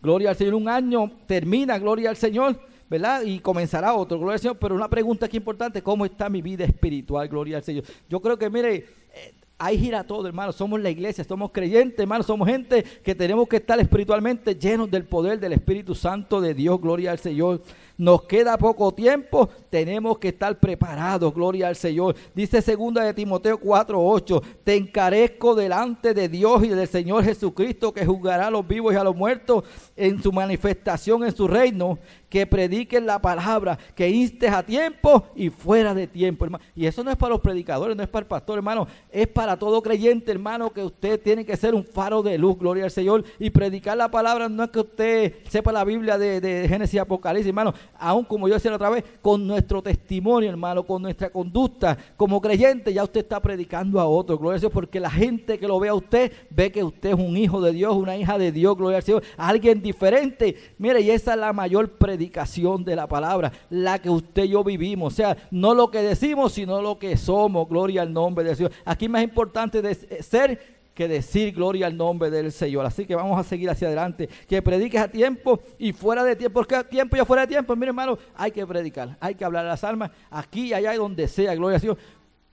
Speaker 1: Gloria al Señor, un año termina, gloria al Señor ¿verdad? Y comenzará otro, gloria al Señor. Pero una pregunta aquí importante, ¿cómo está mi vida espiritual? Gloria al Señor. Yo creo que, mire, eh, ahí gira todo, hermano. Somos la iglesia, somos creyentes, hermano. Somos gente que tenemos que estar espiritualmente llenos del poder del Espíritu Santo de Dios. Gloria al Señor. Nos queda poco tiempo, tenemos que estar preparados, gloria al Señor. Dice segunda de Timoteo 4:8, te encarezco delante de Dios y del Señor Jesucristo que juzgará a los vivos y a los muertos en su manifestación en su reino, que prediquen la palabra, que instes a tiempo y fuera de tiempo, hermano. Y eso no es para los predicadores, no es para el pastor, hermano, es para todo creyente, hermano, que usted tiene que ser un faro de luz, gloria al Señor, y predicar la palabra no es que usted sepa la Biblia de, de Génesis y Apocalipsis, hermano, aún como yo decía la otra vez, con nuestro testimonio, hermano, con nuestra conducta. Como creyente, ya usted está predicando a otros, gloria al Señor, porque la gente que lo ve a usted, ve que usted es un hijo de Dios, una hija de Dios, gloria al Señor, alguien diferente. Mire, y esa es la mayor predicación de la palabra, la que usted y yo vivimos, o sea, no lo que decimos, sino lo que somos, gloria al nombre de Dios. Aquí más importante de ser que decir gloria al nombre del Señor. Así que vamos a seguir hacia adelante. Que prediques a tiempo y fuera de tiempo. Porque a tiempo y afuera de tiempo, mire hermano, hay que predicar, hay que hablar a las almas aquí y allá y donde sea, gloria al Señor.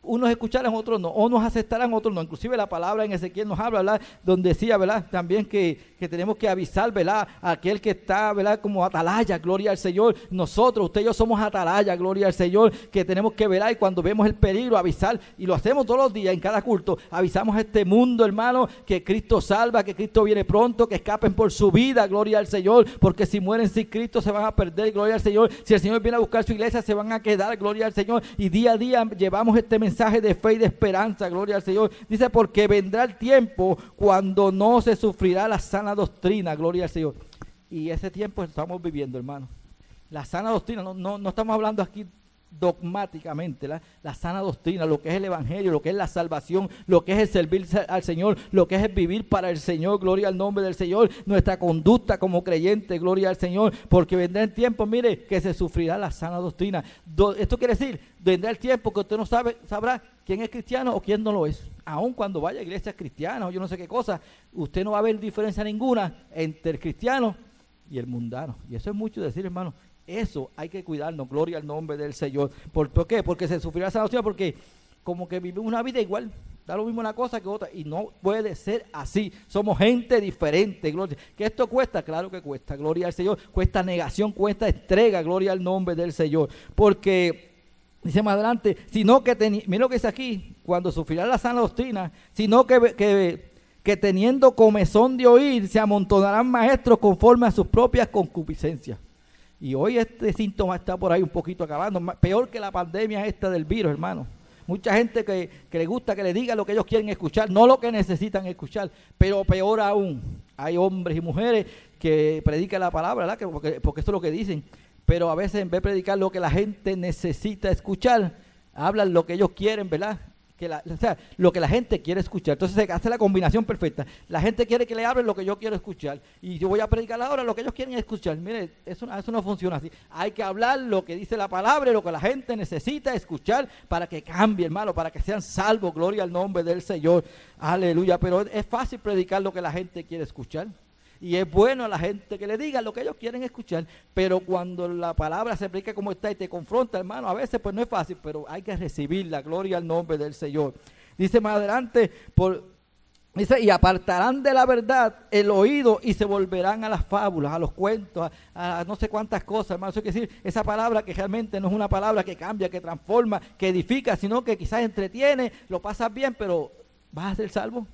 Speaker 1: Unos escucharán, otros no, o nos aceptarán, otros no. Inclusive la palabra en Ezequiel nos habla, ¿verdad? Donde decía, ¿verdad? También que, que, tenemos que avisar, ¿verdad? A aquel que está, ¿verdad? Como atalaya, gloria al Señor. Nosotros, usted y yo somos atalaya, gloria al Señor, que tenemos que ver y cuando vemos el peligro, avisar, y lo hacemos todos los días en cada culto, avisamos a este mundo, hermano, que Cristo salva, que Cristo viene pronto, que escapen por su vida, gloria al Señor, porque si mueren sin Cristo se van a perder, gloria al Señor. Si el Señor viene a buscar su iglesia, se van a quedar, gloria al Señor. Y día a día llevamos este mensaje mensaje de fe y de esperanza, gloria al Señor. Dice, porque vendrá el tiempo cuando no se sufrirá la sana doctrina, gloria al Señor. Y ese tiempo estamos viviendo, hermano. La sana doctrina, no, no, no estamos hablando aquí dogmáticamente la, la, sana doctrina, lo que es el Evangelio, lo que es la salvación, lo que es el servir al Señor, lo que es el vivir para el Señor, gloria al nombre del Señor, nuestra conducta como creyente, gloria al Señor, porque vendrá el tiempo, mire, que se sufrirá la sana doctrina. esto quiere decir, vendrá el tiempo que usted no sabe, sabrá quién es cristiano o quién no lo es. Aun cuando vaya a iglesias cristianas o yo no sé qué cosa, usted no va a ver diferencia ninguna entre el cristiano y el mundano. Y eso es mucho decir, hermano, eso hay que cuidarnos, gloria al nombre del Señor. ¿Por, qué? Porque se sufrirá esa doctrina, porque como que vivimos una vida igual, da lo mismo una cosa que otra, y no puede ser así. Somos gente diferente, gloria. ¿Que esto cuesta? Claro que cuesta, gloria al Señor. Cuesta negación, cuesta entrega, gloria al nombre del Señor. Porque, dice más adelante, sino que, mira lo que dice aquí, cuando sufrirá la sana doctrina, sino que, que, que teniendo comezón de oír, se amontonarán maestros conforme a sus propias concupiscencias. Y hoy este síntoma está por ahí un poquito acabando, peor que la pandemia esta del virus, hermano. Mucha gente que, le gusta que le diga lo que ellos quieren escuchar, no lo que necesitan escuchar, pero peor aún, hay hombres y mujeres que predican la palabra, ¿verdad? Porque, porque esto es lo que dicen, pero a veces en vez de predicar lo que la gente necesita escuchar, hablan lo que ellos quieren, ¿verdad? Que la, o sea, lo que la gente quiere escuchar. Entonces se hace la combinación perfecta. La gente quiere que le hablen lo que yo quiero escuchar. Y yo voy a predicar ahora lo que ellos quieren escuchar. Mire, eso, eso no funciona así. Hay que hablar lo que dice la palabra lo que la gente necesita escuchar para que cambie, hermano, para que sean salvos. Gloria al nombre del Señor. Aleluya. Pero es fácil predicar lo que la gente quiere escuchar. Y es bueno a la gente que le diga lo que ellos quieren escuchar, pero cuando la palabra se aplica como está y te confronta, hermano, a veces pues no es fácil, pero hay que recibir la gloria al nombre del Señor. Dice más adelante, por, dice, y apartarán de la verdad el oído y se volverán a las fábulas, a los cuentos, a, no sé cuántas cosas, hermano. Eso quiere decir, esa palabra que realmente no es una palabra que cambia, que transforma, que edifica, sino que quizás entretiene, lo pasas bien, pero ¿vas a ser salvo?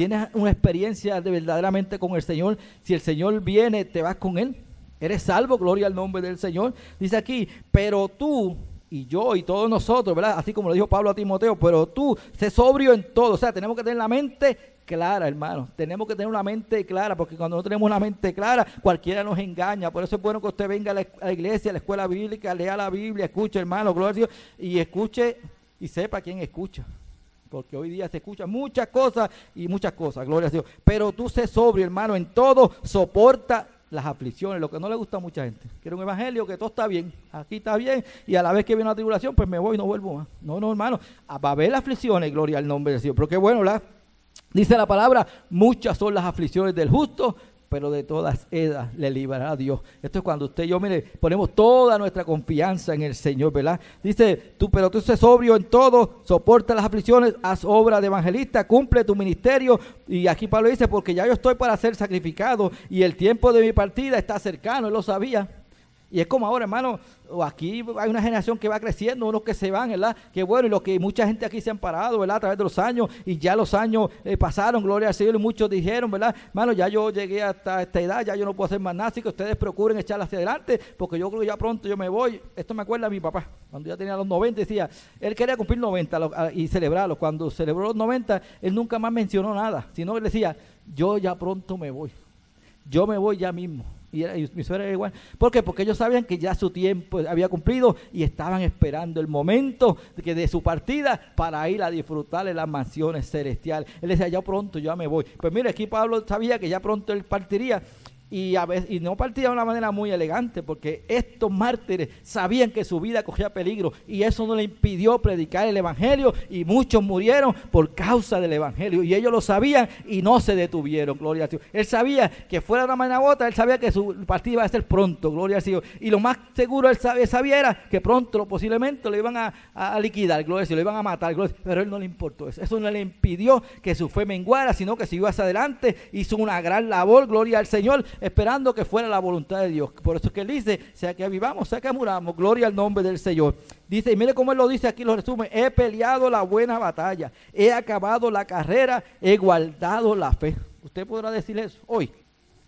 Speaker 1: ¿Tienes una experiencia de verdaderamente con el Señor? Si el Señor viene, te vas con Él. Eres salvo, gloria al nombre del Señor. Dice aquí, pero tú y yo y todos nosotros, ¿verdad? Así como lo dijo Pablo a Timoteo, pero tú sé sobrio en todo. O sea, tenemos que tener la mente clara, hermano. Tenemos que tener una mente clara, porque cuando no tenemos una mente clara, cualquiera nos engaña. Por eso es bueno que usted venga a la, iglesia, a la escuela bíblica, lea la Biblia, escuche, hermano, gloria a Dios, y escuche y sepa quién escucha porque hoy día se escuchan muchas cosas y muchas cosas, gloria a Dios. Pero tú sé sobrio, hermano, en todo, soporta las aflicciones, lo que no le gusta a mucha gente. Quiero un evangelio que todo está bien, aquí está bien, y a la vez que viene la tribulación, pues me voy y no vuelvo más. No, no, hermano, va a haber aflicciones, gloria al nombre de Dios. Pero qué bueno, ¿verdad? Dice la palabra, muchas son las aflicciones del justo, pero de todas ellas le librará Dios. Esto es cuando usted y yo, mire, ponemos toda nuestra confianza en el Señor, ¿verdad? Dice, tú, pero tú sé sobrio en todo, soporta las aflicciones, haz obra de evangelista, cumple tu ministerio. Y aquí Pablo dice, porque ya yo estoy para ser sacrificado y el tiempo de mi partida está cercano, él lo sabía. Y es como ahora, hermano, aquí hay una generación que va creciendo, unos que se van, ¿verdad? Que bueno, y lo que mucha gente aquí se han parado, ¿verdad? A través de los años, y ya los años eh, pasaron, gloria al Señor, y muchos dijeron, ¿verdad? Hermano, ya yo llegué hasta esta edad, ya yo no puedo hacer más nada, así que ustedes procuren echarla hacia adelante, porque yo creo que ya pronto yo me voy. Esto me acuerda a mi papá, cuando ya tenía los 90, decía, él quería cumplir 90 y celebrarlo. Cuando celebró los 90, él nunca más mencionó nada, sino él decía, yo ya pronto me voy, yo me voy ya mismo. Y, mi suegra era igual. ¿Por qué? Porque ellos sabían que ya su tiempo había cumplido y estaban esperando el momento de, que de su partida para ir a disfrutar de las mansiones celestiales. Él decía, ya pronto, ya me voy. Pues mire, aquí Pablo sabía que ya pronto él partiría y, a veces, y no partía de una manera muy elegante, porque estos mártires sabían que su vida cogía peligro y eso no le impidió predicar el Evangelio y muchos murieron por causa del Evangelio y ellos lo sabían y no se detuvieron, gloria a Dios. Él sabía que fuera de una manera u él sabía que su partida iba a ser pronto, gloria a Dios. Y lo más seguro él sabía, era que pronto, posiblemente, lo iban a, liquidar, gloria a Dios, lo iban a matar, gloria pero a él no le importó eso. Eso no le impidió que su fe menguara, sino que siguió hacia adelante, hizo una gran labor, gloria al Señor esperando que fuera la voluntad de Dios. Por eso es que él dice, sea que vivamos, sea que muramos, gloria al nombre del Señor. Dice, y mire cómo él lo dice aquí, lo resume, he peleado la buena batalla, he acabado la carrera, he guardado la fe. Usted podrá decir eso hoy.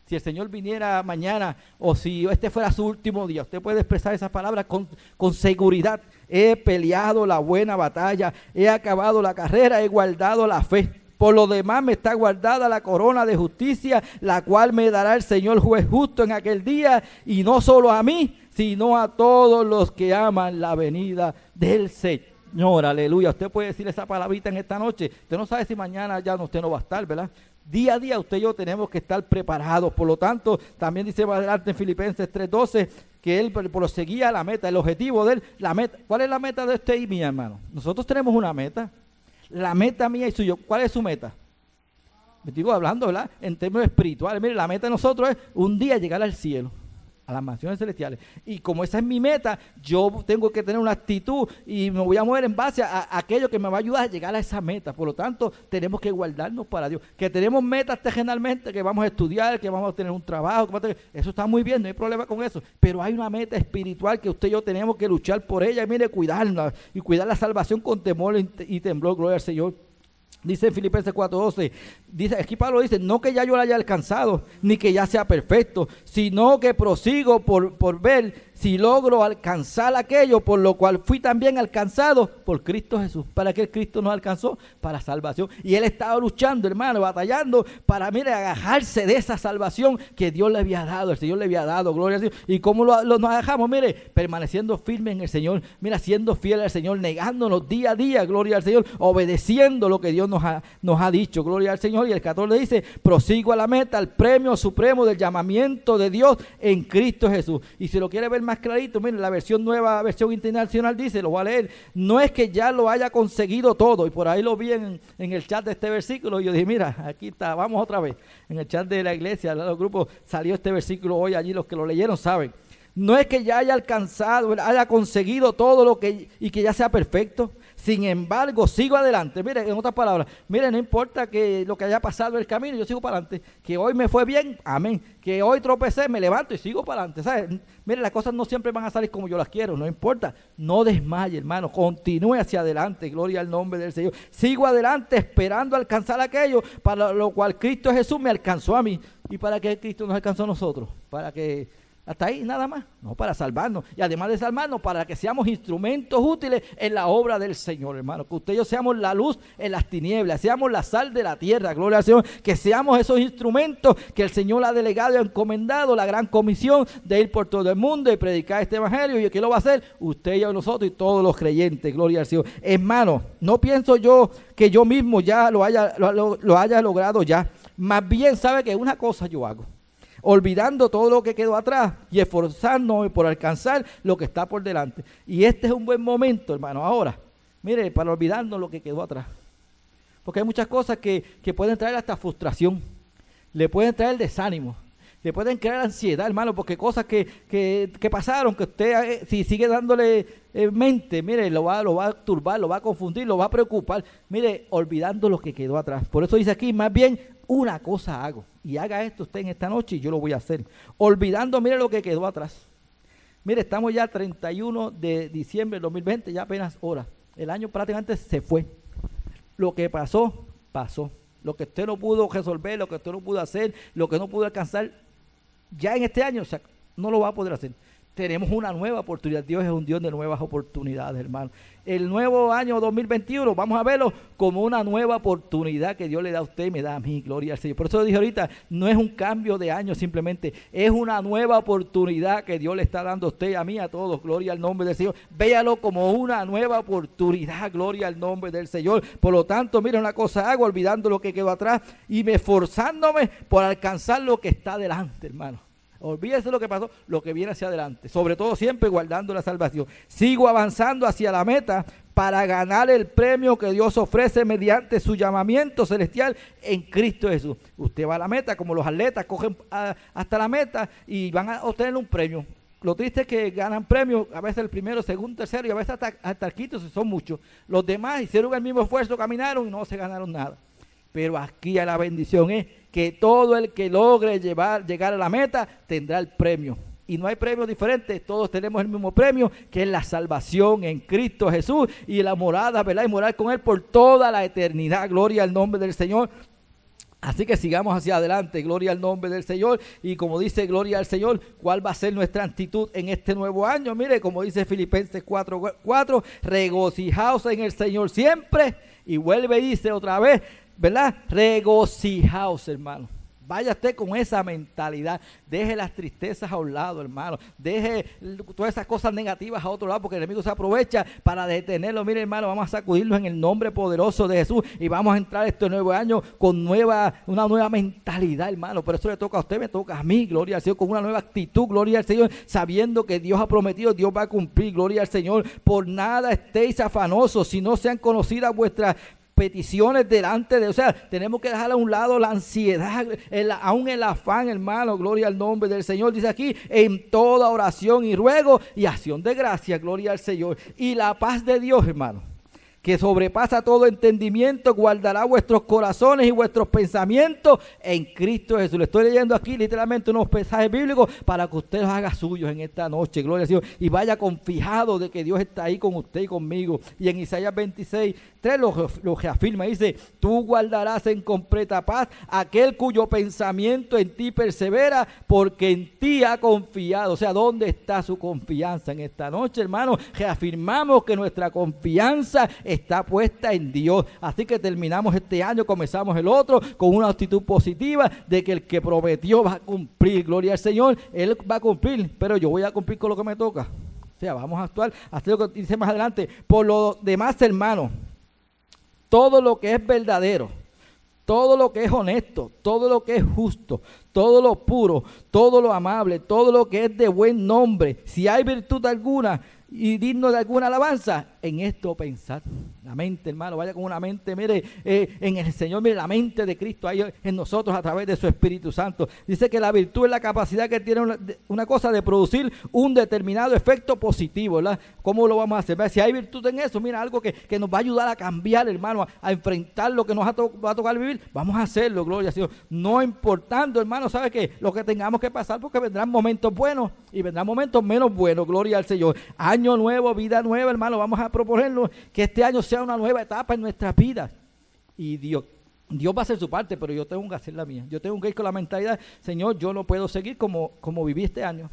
Speaker 1: Si el Señor viniera mañana o si este fuera su último día, usted puede expresar esas palabras con, con seguridad. He peleado la buena batalla, he acabado la carrera, he guardado la fe. Por lo demás me está guardada la corona de justicia, la cual me dará el Señor juez justo en aquel día, y no solo a mí, sino a todos los que aman la venida del Señor. Aleluya. Usted puede decir esa palabrita en esta noche. Usted no sabe si mañana ya usted no va a estar, ¿verdad? Día a día usted y yo tenemos que estar preparados. Por lo tanto, también dice adelante en Filipenses 3:12 que él proseguía la meta, el objetivo de él, la meta. ¿Cuál es la meta de usted y mi hermano? Nosotros tenemos una meta la meta mía y suyo, ¿cuál es su meta? Me digo hablando, ¿verdad? En términos espirituales. Mire, la meta de nosotros es un día llegar al cielo, a las mansiones celestiales. Y como esa es mi meta, yo tengo que tener una actitud y me voy a mover en base a, aquello que me va a ayudar a llegar a esa meta. Por lo tanto, tenemos que guardarnos para Dios. Que tenemos metas terrenalmente, que vamos a estudiar, que vamos a tener un trabajo. eso está muy bien, no hay problema con eso. Pero hay una meta espiritual que usted y yo tenemos que luchar por ella. Mire, cuidarla y cuidar la salvación con temor y temblor. Gloria al Señor. Dice en Filipenses 4:12, dice, aquí Pablo dice, no que ya yo la haya alcanzado, ni que ya sea perfecto, sino que prosigo por, por ver si logro alcanzar aquello por lo cual fui también alcanzado por Cristo Jesús. ¿Para qué Cristo nos alcanzó? Para salvación. Y él estaba luchando, hermano, batallando para, mire, agajarse de esa salvación que Dios le había dado, el Señor le había dado, gloria a Dios. ¿Y cómo lo, nos agajamos? Mire, permaneciendo firme en el Señor, mira, siendo fiel al Señor, negándonos día a día, gloria al Señor, obedeciendo lo que Dios nos ha, nos ha dicho, gloria al Señor. Y el 14 dice, prosigo a la meta, al premio supremo del llamamiento de Dios en Cristo Jesús. Y si lo quiere ver más clarito, miren, la versión nueva, versión internacional dice, lo voy a leer, no es que ya lo haya conseguido todo, y por ahí lo vi en, el chat de este versículo, y yo dije, mira, aquí está, vamos otra vez, en el chat de la iglesia, los grupos, salió este versículo hoy allí, los que lo leyeron saben, no es que ya haya alcanzado, haya conseguido todo lo que, y que ya sea perfecto, sin embargo, sigo adelante. Mire, en otras palabras, mire, no importa que lo que haya pasado el camino, yo sigo para adelante. Que hoy me fue bien, amén. Que hoy tropecé, me levanto y sigo para adelante. ¿sabes? Mire, las cosas no siempre van a salir como yo las quiero, no importa. No desmaye, hermano. Continúe hacia adelante. Gloria al nombre del Señor. Sigo adelante esperando alcanzar aquello para lo cual Cristo Jesús me alcanzó a mí. ¿Y para qué Cristo nos alcanzó a nosotros? Para que hasta ahí nada más, no para salvarnos. Y además de salvarnos, para que seamos instrumentos útiles en la obra del Señor, hermano. Que usted y yo seamos la luz en las tinieblas, seamos la sal de la tierra, gloria al Señor. Que seamos esos instrumentos que el Señor ha delegado y ha encomendado la gran comisión de ir por todo el mundo y predicar este evangelio. ¿Y que lo va a hacer? Usted y nosotros y todos los creyentes, gloria al Señor. Hermano, no pienso yo que yo mismo ya lo haya, lo haya logrado ya. Más bien sabe que una cosa yo hago olvidando todo lo que quedó atrás y esforzándome por alcanzar lo que está por delante. Y este es un buen momento, hermano, ahora, mire, para olvidarnos lo que quedó atrás. Porque hay muchas cosas que, pueden traer hasta frustración, le pueden traer desánimo, le pueden crear ansiedad, hermano, porque cosas que, que, pasaron, que usted eh, si sigue dándole eh, mente, mire, lo va, lo va a turbar, lo va a confundir, lo va a preocupar, mire, olvidando lo que quedó atrás. Por eso dice aquí, más bien, una cosa hago, y haga esto usted en esta noche y yo lo voy a hacer. Olvidando, mire lo que quedó atrás. Mire, estamos ya 31 de diciembre del 2020, ya apenas hora. El año prácticamente se fue. Lo que pasó, pasó. Lo que usted no pudo resolver, lo que usted no pudo hacer, lo que no pudo alcanzar, ya en este año no lo va a poder hacer. Tenemos una nueva oportunidad. Dios es un Dios de nuevas oportunidades, hermano. El nuevo año 2021, vamos a verlo como una nueva oportunidad que Dios le da a usted y me da a mí, gloria al Señor. Por eso dije ahorita, no es un cambio de año simplemente, es una nueva oportunidad que Dios le está dando a usted a mí, a todos, gloria al nombre del Señor. Véalo como una nueva oportunidad, gloria al nombre del Señor. Por lo tanto, mira una cosa hago, olvidando lo que quedó atrás y me esforzándome por alcanzar lo que está delante, hermano. Olvídese lo que pasó, lo que viene hacia adelante. Sobre todo siempre guardando la salvación. Sigo avanzando hacia la meta para ganar el premio que Dios ofrece mediante su llamamiento celestial en Cristo Jesús. Usted va a la meta, como los atletas cogen hasta la meta y van a obtener un premio. Lo triste es que ganan premios, a veces el primero, segundo, tercero y a veces hasta, hasta el quinto, si son muchos. Los demás hicieron el mismo esfuerzo, caminaron y no se ganaron nada. Pero aquí la bendición es que todo el que logre llevar, llegar a la meta tendrá el premio. Y no hay premios diferentes, todos tenemos el mismo premio, que es la salvación en Cristo Jesús y la morada, ¿verdad? Y morar con Él por toda la eternidad. Gloria al nombre del Señor. Así que sigamos hacia adelante, gloria al nombre del Señor. Y como dice, gloria al Señor, ¿cuál va a ser nuestra actitud en este nuevo año? Mire, como dice Filipenses 4:4, 4, regocijaos en el Señor siempre. Y vuelve y dice otra vez, ¿verdad? Regocijaos, hermano. Vaya usted con esa mentalidad. Deje las tristezas a un lado, hermano. Deje todas esas cosas negativas a otro lado, porque el enemigo se aprovecha para detenerlo. Mire, hermano, vamos a sacudirlo en el nombre poderoso de Jesús y vamos a entrar este nuevo año con nueva, una nueva mentalidad, hermano. Pero eso le toca a usted, me toca a mí, gloria al Señor, con una nueva actitud, gloria al Señor, sabiendo que Dios ha prometido, Dios va a cumplir, gloria al Señor. Por nada estéis afanosos, si no sean conocidas vuestras peticiones delante de, o sea, tenemos que dejar a un lado la ansiedad, aún el afán, hermano, gloria al nombre del Señor. Dice aquí, en toda oración y ruego y acción de gracia, gloria al Señor. Y la paz de Dios, hermano que sobrepasa todo entendimiento, guardará vuestros corazones y vuestros pensamientos en Cristo Jesús. Le estoy leyendo aquí literalmente unos mensajes bíblicos para que usted los haga suyos en esta noche, gloria al Señor, y vaya confiado de que Dios está ahí con usted y conmigo. Y en Isaías 26, 3 lo, lo reafirma, dice, tú guardarás en completa paz aquel cuyo pensamiento en ti persevera, porque en ti ha confiado. O sea, ¿dónde está su confianza en esta noche, hermano? Reafirmamos que nuestra confianza está puesta en Dios. Así que terminamos este año, comenzamos el otro con una actitud positiva de que el que prometió va a cumplir. Gloria al Señor, Él va a cumplir, pero yo voy a cumplir con lo que me toca. O sea, vamos a actuar, hacer lo que dice más adelante. Por lo demás, hermanos, todo lo que es verdadero, todo lo que es honesto, todo lo que es justo, todo lo puro, todo lo amable, todo lo que es de buen nombre, si hay virtud alguna y digno de alguna alabanza, en esto pensar. La mente, hermano, vaya con una mente, mire, eh, en el Señor, mire la mente de Cristo ahí en nosotros a través de su Espíritu Santo. Dice que la virtud es la capacidad que tiene una, cosa de producir un determinado efecto positivo, ¿verdad? ¿Cómo lo vamos a hacer? Si hay virtud en eso, mira, algo que, nos va a ayudar a cambiar, hermano, a, enfrentar lo que nos va a tocar vivir, vamos a hacerlo, gloria a Dios. No importando, hermano, ¿sabe qué? Lo que tengamos que pasar, porque vendrán momentos buenos y vendrán momentos menos buenos, gloria al Señor. Año nuevo, vida nueva, hermano, vamos a proponernos que este año sea una nueva etapa en nuestras vidas. Y Dios, Dios va a hacer su parte, pero yo tengo que hacer la mía. Yo tengo que ir con la mentalidad, Señor, yo no puedo seguir como, como viví este año.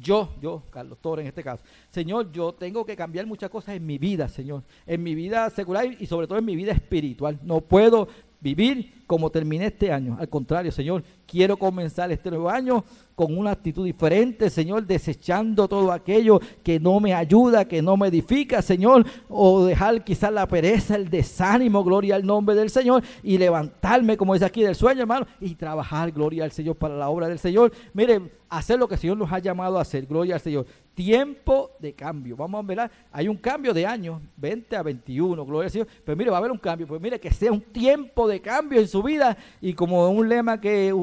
Speaker 1: Yo, yo, Carlos Torres en este caso. Señor, yo tengo que cambiar muchas cosas en mi vida, Señor. En mi vida secular y sobre todo en mi vida espiritual. No puedo vivir como terminé este año. Al contrario, Señor, quiero comenzar este nuevo año con una actitud diferente, Señor, desechando todo aquello que no me ayuda, que no me edifica, Señor, o dejar quizás la pereza, el desánimo, gloria al nombre del Señor, y levantarme, como dice aquí, del sueño, hermano, y trabajar, gloria al Señor, para la obra del Señor. Mire, hacer lo que el Señor nos ha llamado a hacer, gloria al Señor. Tiempo de cambio. Vamos a ver, hay un cambio de año, 20 a 21, gloria al Señor. Pero mire, va a haber un cambio. Pues mire, que sea un tiempo de cambio en su vida. Y como un lema que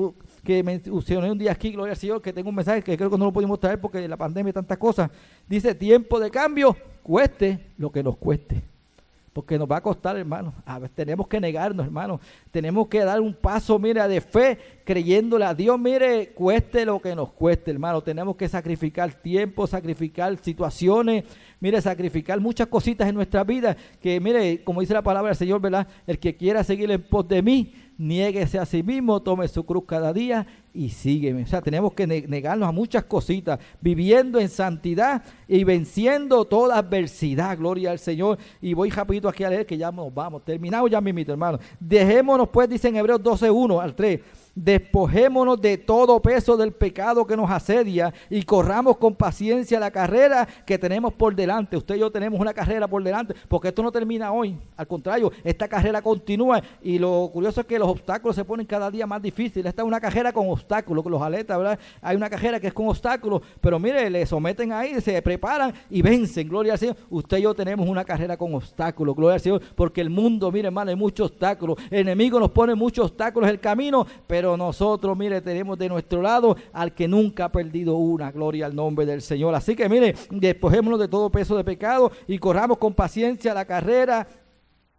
Speaker 1: que mencioné un día aquí, gloria al Señor, que tengo un mensaje que creo que no lo pudimos traer porque la pandemia y tantas cosas. Dice, tiempo de cambio, cueste lo que nos cueste. Porque nos va a costar, hermano. A ver, tenemos que negarnos, hermano. Tenemos que dar un paso, mira, de fe, creyéndole a Dios, mire, cueste lo que nos cueste, hermano. Tenemos que sacrificar tiempo, sacrificar situaciones, mire, sacrificar muchas cositas en nuestra vida. Que, mire, como dice la palabra del Señor, ¿verdad? El que quiera seguir en pos de mí, niéguese a sí mismo, tome su cruz cada día y sígueme. O sea, tenemos que negarnos a muchas cositas, viviendo en santidad y venciendo toda adversidad. Gloria al Señor. Y voy rapidito aquí a leer que ya nos vamos. Terminamos ya, mi hermano. Dejémonos, pues, dice en Hebreos 12, 1 al 3 Despojémonos de todo peso del pecado que nos asedia y corramos con paciencia la carrera que tenemos por delante. Usted y yo tenemos una carrera por delante, porque esto no termina hoy. Al contrario, esta carrera continúa y lo curioso es que los obstáculos se ponen cada día más difíciles. Esta es una carrera con obstáculos, los aletas, ¿verdad? Hay una carrera que es con obstáculos, pero mire, le someten ahí, se preparan y vencen. Gloria al Señor. Usted y yo tenemos una carrera con obstáculos, gloria al Señor, porque el mundo, mire, hermano, hay muchos obstáculos. El enemigo nos pone muchos obstáculos en el camino, pero pero nosotros, mire, tenemos de nuestro lado al que nunca ha perdido una. Gloria al nombre del Señor. Así que, mire, despojémonos de todo peso de pecado y corramos con paciencia la carrera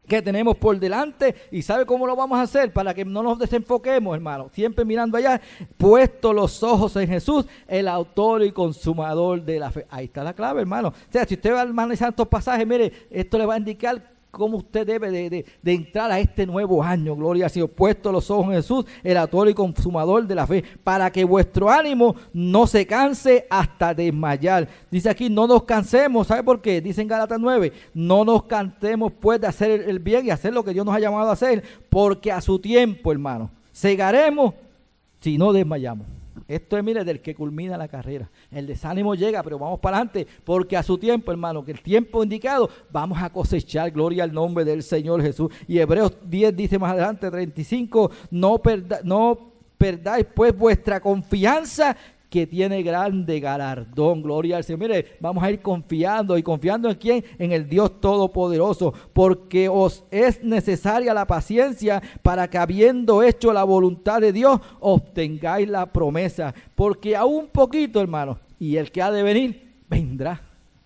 Speaker 1: que tenemos por delante y sabe cómo lo vamos a hacer para que no nos desenfoquemos, hermano. Siempre mirando allá, puesto los ojos en Jesús, el autor y consumador de la fe. Ahí está la clave, hermano. O sea, si usted va a analizar estos pasajes, mire, esto le va a indicar cómo usted debe de, entrar a este nuevo año. Gloria al Señor. Puesto los ojos en Jesús, el autor y consumador de la fe, para que vuestro ánimo no se canse hasta desmayar. Dice aquí, no nos cansemos. ¿Sabe por qué? Dice en Gálatas 9, no nos cansemos pues de hacer el bien y hacer lo que Dios nos ha llamado a hacer, porque a su tiempo, hermano, cegaremos si no desmayamos. Esto es, mire, del que culmina la carrera. El desánimo llega, pero vamos para adelante, porque a su tiempo, hermano, que el tiempo indicado, vamos a cosechar gloria al nombre del Señor Jesús. Y Hebreos 10 dice más adelante, 35, no, no perdáis pues vuestra confianza que tiene grande galardón. Gloria al Señor. Mire, vamos a ir confiando y confiando en quién? En el Dios Todopoderoso, porque os es necesaria la paciencia para que habiendo hecho la voluntad de Dios, obtengáis la promesa. Porque aún un poquito, hermano, y el que ha de venir, vendrá.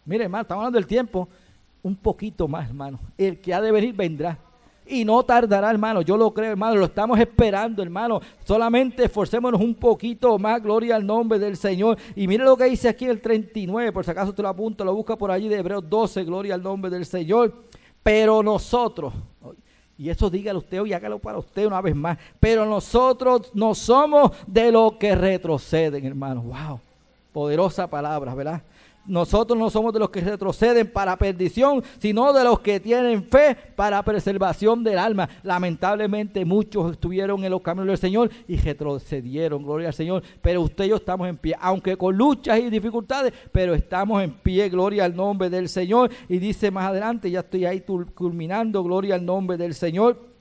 Speaker 1: Mire, hermano, estamos hablando del tiempo. Un poquito más, hermano. El que ha de venir vendrá y no tardará, hermano. Yo lo creo, hermano. Lo estamos esperando, hermano. Solamente esforcémonos un poquito más. Gloria al nombre del Señor. Y mire lo que dice aquí el 39. Por si acaso te lo apunto, lo busca por allí de Hebreos 12. Gloria al nombre del Señor. Pero nosotros, y eso dígalo usted y hágalo para usted una vez más. Pero nosotros no somos de los que retroceden, hermano. Wow. Poderosa palabra, ¿verdad? Nosotros no somos de los que retroceden para perdición, sino de los que tienen fe para preservación del alma. Lamentablemente muchos estuvieron en los caminos del Señor y retrocedieron, gloria al Señor. Pero usted y yo estamos en pie, aunque con luchas y dificultades, pero estamos en pie, gloria al nombre del Señor. Y dice más adelante, ya estoy ahí culminando, gloria al nombre del Señor.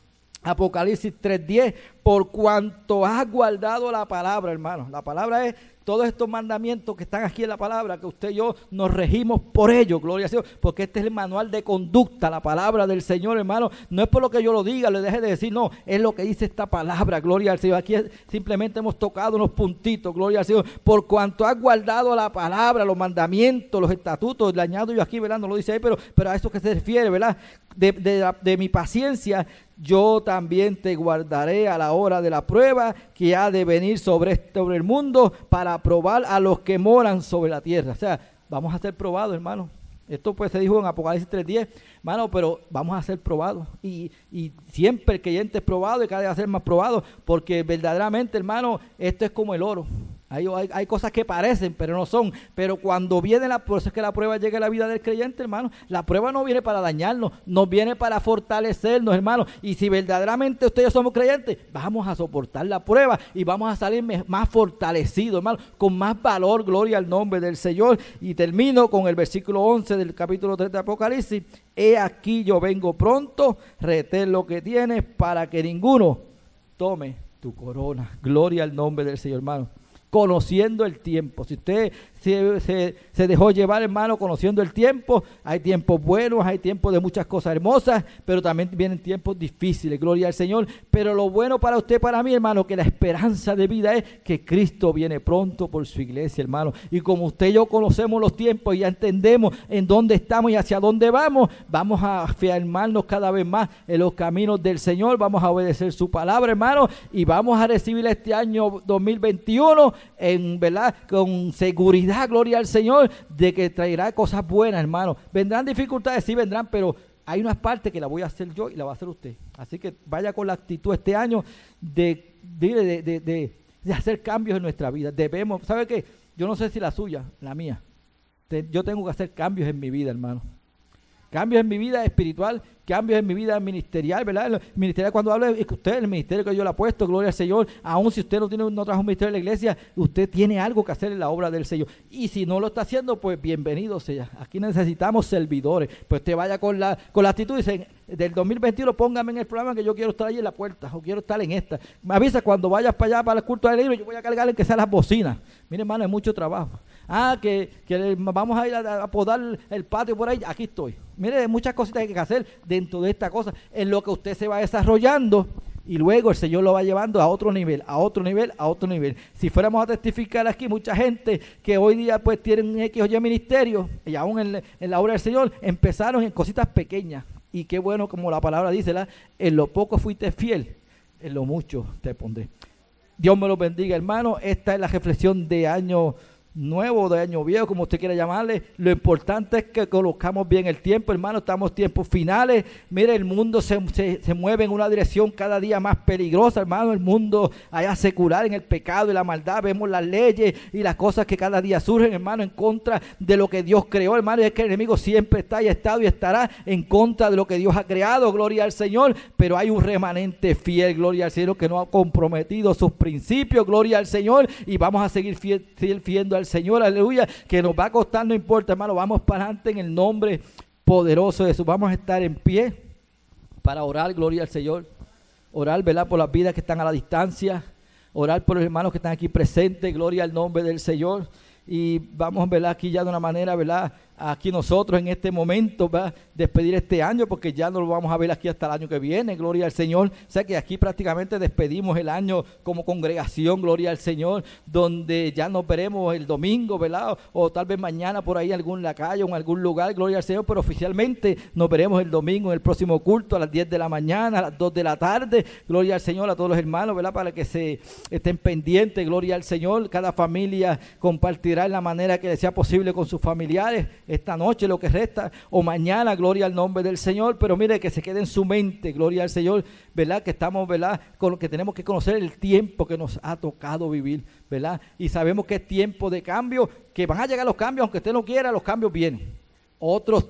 Speaker 1: Apocalipsis 3:10, por cuanto has guardado la palabra, hermano. La palabra es todos estos mandamientos que están aquí en la palabra, que usted y yo nos regimos por ellos, gloria a Dios, porque este es el manual de conducta, la palabra del Señor, hermano. No es por lo que yo lo diga, le deje de decir, no, es lo que dice esta palabra, gloria al Señor. Aquí simplemente hemos tocado unos puntitos, gloria al Señor, por cuanto has guardado la palabra, los mandamientos, los estatutos, le añado yo aquí, ¿verdad? No lo dice ahí, pero, pero a eso que se refiere, ¿verdad? De, de mi paciencia, yo también te guardaré a la hora de la prueba que ha de venir sobre, sobre el mundo para probar a los que moran sobre la tierra. O sea, vamos a ser probados, hermano. Esto pues se dijo en Apocalipsis 3.10, hermano, pero vamos a ser probados. Y, y siempre el creyente es probado y cada vez a ser más probado, porque verdaderamente, hermano, esto es como el oro. Hay, cosas que parecen, pero no son. Pero cuando viene la prueba, es que la prueba llega a la vida del creyente, hermano. La prueba no viene para dañarnos, nos viene para fortalecernos, hermano. Y si verdaderamente ustedes somos creyentes, vamos a soportar la prueba y vamos a salir más fortalecidos, hermano, con más valor, gloria al nombre del Señor. Y termino con el versículo 11 del capítulo 3 de Apocalipsis. He aquí yo vengo pronto, retén lo que tienes para que ninguno tome tu corona. Gloria al nombre del Señor, hermano conociendo el tiempo. Si usted se, dejó llevar, hermano, conociendo el tiempo. Hay tiempos buenos, hay tiempos de muchas cosas hermosas, pero también vienen tiempos difíciles, gloria al Señor. Pero lo bueno para usted, para mí, hermano, que la esperanza de vida es que Cristo viene pronto por su iglesia, hermano. Y como usted y yo conocemos los tiempos y ya entendemos en dónde estamos y hacia dónde vamos, vamos a afirmarnos cada vez más en los caminos del Señor, vamos a obedecer su palabra, hermano, y vamos a recibir este año 2021 en verdad con seguridad gloria al Señor, de que traerá cosas buenas, hermano. Vendrán dificultades, sí vendrán, pero hay unas partes que la voy a hacer yo y la va a hacer usted. Así que vaya con la actitud este año de, de, de, de hacer cambios en nuestra vida. Debemos, ¿sabe qué? Yo no sé si la suya, la mía. yo tengo que hacer cambios en mi vida, hermano. Cambios en mi vida espiritual, cambios en mi vida ministerial, ¿verdad? Ministerial, cuando hablo de usted, el ministerio que yo le he puesto, gloria al Señor, aun si usted no tiene no trabajo un ministerio en la iglesia, usted tiene algo que hacer en la obra del Señor. Y si no lo está haciendo, pues bienvenido sea. Aquí necesitamos servidores. Pues usted vaya con la, con la actitud y dice, del 2021 póngame en el programa que yo quiero estar ahí en la puerta, o quiero estar en esta. Me avisa cuando vayas para allá, para el culto del libro, yo voy a cargar en que sean las bocinas. Mire, hermano, es mucho trabajo. Ah, que, vamos a ir a, podar el patio por ahí. Aquí estoy. Mire, muchas cositas hay que hacer dentro de esta cosa. En lo que usted se va desarrollando y luego el Señor lo va llevando a otro nivel, a otro nivel, a otro nivel. Si fuéramos a testificar aquí, mucha gente que hoy día pues tienen X o Y ministerio y aún en, la obra del Señor empezaron en cositas pequeñas. Y qué bueno, como la palabra dice, en lo poco fuiste fiel, en lo mucho te pondré. Dios me lo bendiga, hermano. Esta es la reflexión de año nuevo, de año viejo, como usted quiera llamarle. Lo importante es que colocamos bien el tiempo, hermano. Estamos tiempos finales. Mire, el mundo se, se, mueve en una dirección cada día más peligrosa, hermano. El mundo allá secular en el pecado y la maldad. Vemos las leyes y las cosas que cada día surgen, hermano, en contra de lo que Dios creó, hermano. Es que el enemigo siempre está y ha estado y estará en contra de lo que Dios ha creado. Gloria al Señor. Pero hay un remanente fiel, gloria al Señor, que no ha comprometido sus principios. Gloria al Señor. Y vamos a seguir fiel, fiel, al Señor, aleluya, que nos va a costar, no importa, hermano, vamos para adelante en el nombre poderoso de Jesús. Vamos a estar en pie para orar, gloria al Señor. Orar, velar por las vidas que están a la distancia. Orar por los hermanos que están aquí presentes, gloria al nombre del Señor. Y vamos, a ver aquí ya de una manera, ¿verdad? Aquí nosotros en este momento va despedir este año porque ya no lo vamos a ver aquí hasta el año que viene, gloria al Señor. O sea que aquí prácticamente despedimos el año como congregación, gloria al Señor, donde ya nos veremos el domingo, ¿verdad? O, tal vez mañana por ahí en algún la calle o en algún lugar, gloria al Señor, pero oficialmente nos veremos el domingo en el próximo culto a las 10 de la mañana, a las 2 de la tarde, gloria al Señor, a todos los hermanos, ¿verdad? Para que se estén pendientes, gloria al Señor. Cada familia compartirá en la manera que sea posible con sus familiares esta noche, lo que resta, o mañana, gloria al nombre del Señor, pero mire que se quede en su mente, gloria al Señor, ¿verdad? Que estamos, ¿verdad? Con lo que tenemos que conocer el tiempo que nos ha tocado vivir, ¿verdad? Y sabemos que es tiempo de cambio, que van a llegar los cambios, aunque usted no quiera, los cambios vienen. Otros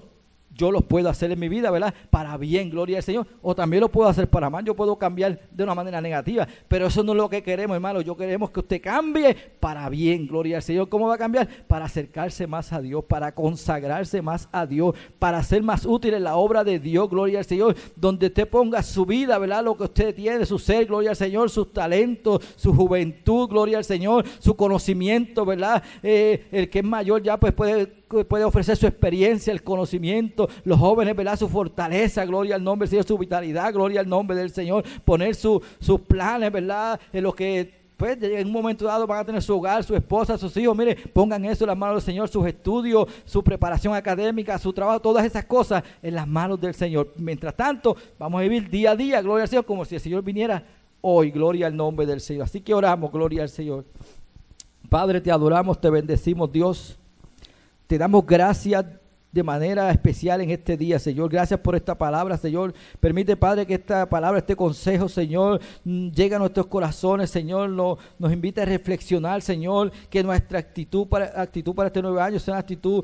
Speaker 1: yo los puedo hacer en mi vida, ¿verdad? Para bien, gloria al Señor. O también lo puedo hacer para mal. Yo puedo cambiar de una manera negativa. Pero eso no es lo que queremos, hermano. Yo queremos que usted cambie para bien, gloria al Señor. ¿Cómo va a cambiar? Para acercarse más a Dios, para consagrarse más a Dios, para ser más útil en la obra de Dios, gloria al Señor. Donde usted ponga su vida, ¿verdad? Lo que usted tiene, su ser, gloria al Señor, sus talentos, su juventud, gloria al Señor, su conocimiento, ¿verdad? Eh, el que es mayor ya pues puede puede ofrecer su experiencia, el conocimiento, los jóvenes, ¿verdad? Su fortaleza, gloria al nombre del Señor, su vitalidad, gloria al nombre del Señor, poner sus planes, ¿verdad? En lo que pues en un momento dado van a tener su hogar, su esposa, sus hijos. Mire, pongan eso en las manos del Señor, sus estudios, su preparación académica, su trabajo, todas esas cosas en las manos del Señor. Mientras tanto, vamos a vivir día a día, gloria al Señor, como si el Señor viniera hoy, gloria al nombre del Señor. Así que oramos, gloria al Señor. Padre, te adoramos, te bendecimos, Dios. Te damos gracias de manera especial en este día, Señor. Gracias por esta palabra, Señor. Permite, Padre, que esta palabra, este consejo, Señor, mm, llegue a nuestros corazones, Señor. Nos, nos invita a reflexionar, Señor, que nuestra actitud para, actitud para este nuevo año sea una actitud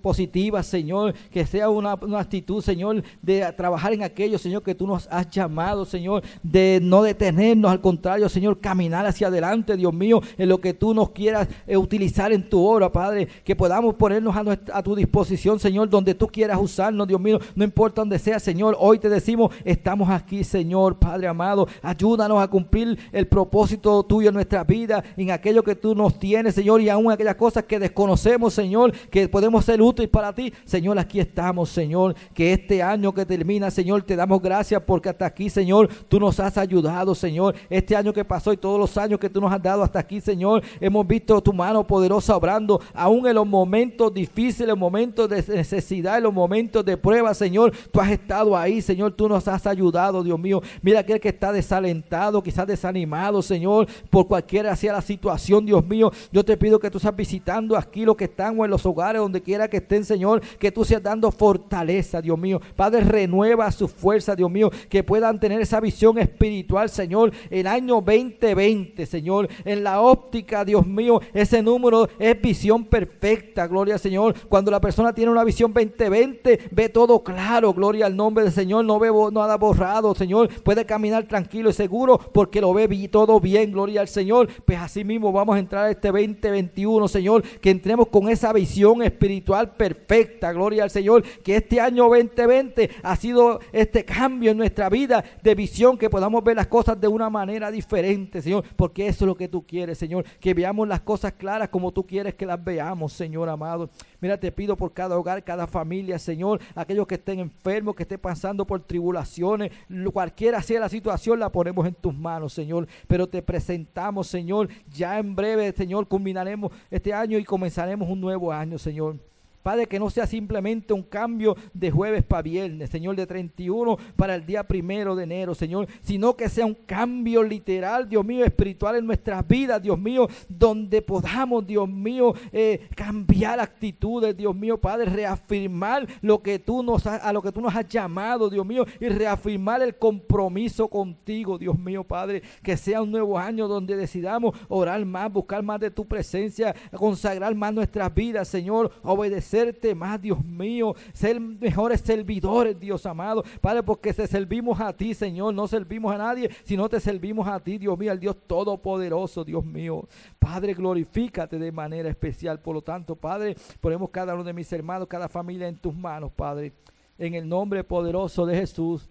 Speaker 1: positiva, Señor. Que sea una, actitud, Señor, de trabajar en aquello, Señor, que tú nos has llamado, Señor. De no detenernos, al contrario, Señor, caminar hacia adelante, Dios mío, en lo que tú nos quieras eh, utilizar en tu obra, Padre. Que podamos ponernos a tu disposición Señor, donde tú quieras usarnos, Dios mío, no importa donde sea, Señor, hoy te decimos, estamos aquí, Señor, Padre amado, ayúdanos a cumplir el propósito tuyo en nuestra vida, en aquello que tú nos tienes, Señor, y aún aquellas cosas que desconocemos, Señor, que podemos ser útiles para ti, Señor, aquí estamos, Señor, que este año que termina, Señor, te damos gracias porque hasta aquí, Señor, tú nos has ayudado, Señor, este año que pasó y todos los años que tú nos has dado hasta aquí, Señor, hemos visto tu mano poderosa obrando, aún en los momentos difíciles, momentos de necesidad, en los momentos de prueba, Señor, tú has estado ahí, Señor, tú nos has ayudado, Dios mío. Mira aquel que está desalentado, quizás desanimado, Señor, por cualquiera sea la situación, Dios mío. Yo te pido que tú estás visitando aquí los que están o en los hogares, donde quiera que estén, Señor, que tú seas dando fortaleza, Dios mío. Padre, renueva su fuerza, Dios mío, que puedan tener esa visión espiritual, Señor, el año 2020, Señor, en la óptica, Dios mío, ese número es visión perfecta, gloria al Señor. Cuando la persona tiene una visión 2020, ve todo claro, gloria al nombre del Señor, no ve nada borrado, Señor, puede caminar tranquilo y seguro porque lo ve todo bien, gloria al Señor. Pues así mismo vamos a entrar a este 2021, Señor, que entremos con esa visión espiritual perfecta, gloria al Señor, que este año 2020 ha sido este cambio en nuestra vida de visión, que podamos ver las cosas de una manera diferente, Señor, porque eso es lo que tú quieres, Señor, que veamos las cosas claras como tú quieres que las veamos, Señor amado. Mira, te pido por cada hogar, cada familia, Señor, aquellos que estén enfermos, que estén pasando por tribulaciones, cualquiera sea la situación, la ponemos en tus manos, Señor. Pero te presentamos, Señor, ya en breve, Señor, culminaremos este año y comenzaremos un nuevo año, Señor. Padre, que no sea simplemente un cambio de jueves para viernes, Señor, de 31 para el día primero de enero, Señor, sino que sea un cambio literal, Dios mío, espiritual en nuestras vidas, Dios mío, donde podamos, Dios mío, eh, cambiar actitudes, Dios mío, Padre, reafirmar lo que tú nos a lo que tú nos has llamado, Dios mío, y reafirmar el compromiso contigo, Dios mío, Padre, que sea un nuevo año donde decidamos orar más, buscar más de tu presencia, consagrar más nuestras vidas, Señor, obedecer más, Dios mío, ser mejores servidores, Dios amado. Padre, porque te servimos a ti, Señor, no servimos a nadie, sino te servimos a ti, Dios mío, al Dios Todopoderoso, Dios mío. Padre, glorifícate de manera especial. Por lo tanto, Padre, ponemos cada uno de mis hermanos, cada familia en tus manos, Padre. En el nombre poderoso de Jesús.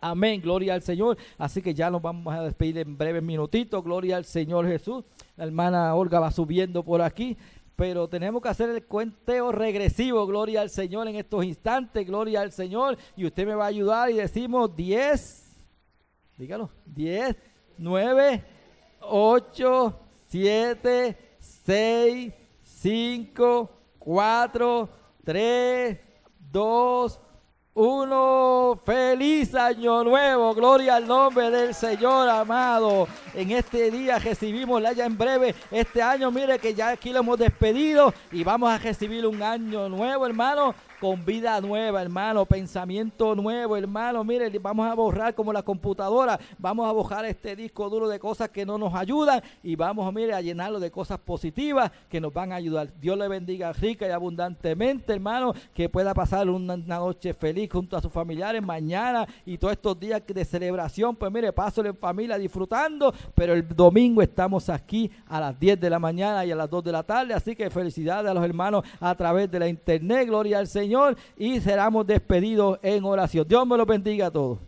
Speaker 1: Amén, gloria al Señor. Así que ya nos vamos a despedir en breves minutitos. Gloria al Señor Jesús. La hermana Olga va subiendo por aquí pero tenemos que hacer el cuenteo regresivo, gloria al Señor en estos instantes, gloria al Señor, y usted me va a ayudar y decimos 10, dígalo, 10, 9, 8, 7, 6, 5, 4, 3, 2, uno, feliz año nuevo, gloria al nombre del Señor amado. En este día recibimos ya en breve este año, mire que ya aquí lo hemos despedido y vamos a recibir un año nuevo, hermano con vida nueva, hermano, pensamiento nuevo, hermano. Mire, vamos a borrar como la computadora, vamos a borrar este disco duro de cosas que no nos ayudan y vamos, mire, a llenarlo de cosas positivas que nos van a ayudar. Dios le bendiga rica y abundantemente, hermano, que pueda pasar una, noche feliz junto a sus familiares mañana y todos estos días de celebración. Pues mire, paso en familia disfrutando, pero el domingo estamos aquí a las 10 de la mañana y a las 2 de la tarde, así que felicidades a los hermanos a través de la internet, gloria al Señor y seramos despedidos en oración. Dios me lo bendiga a todos.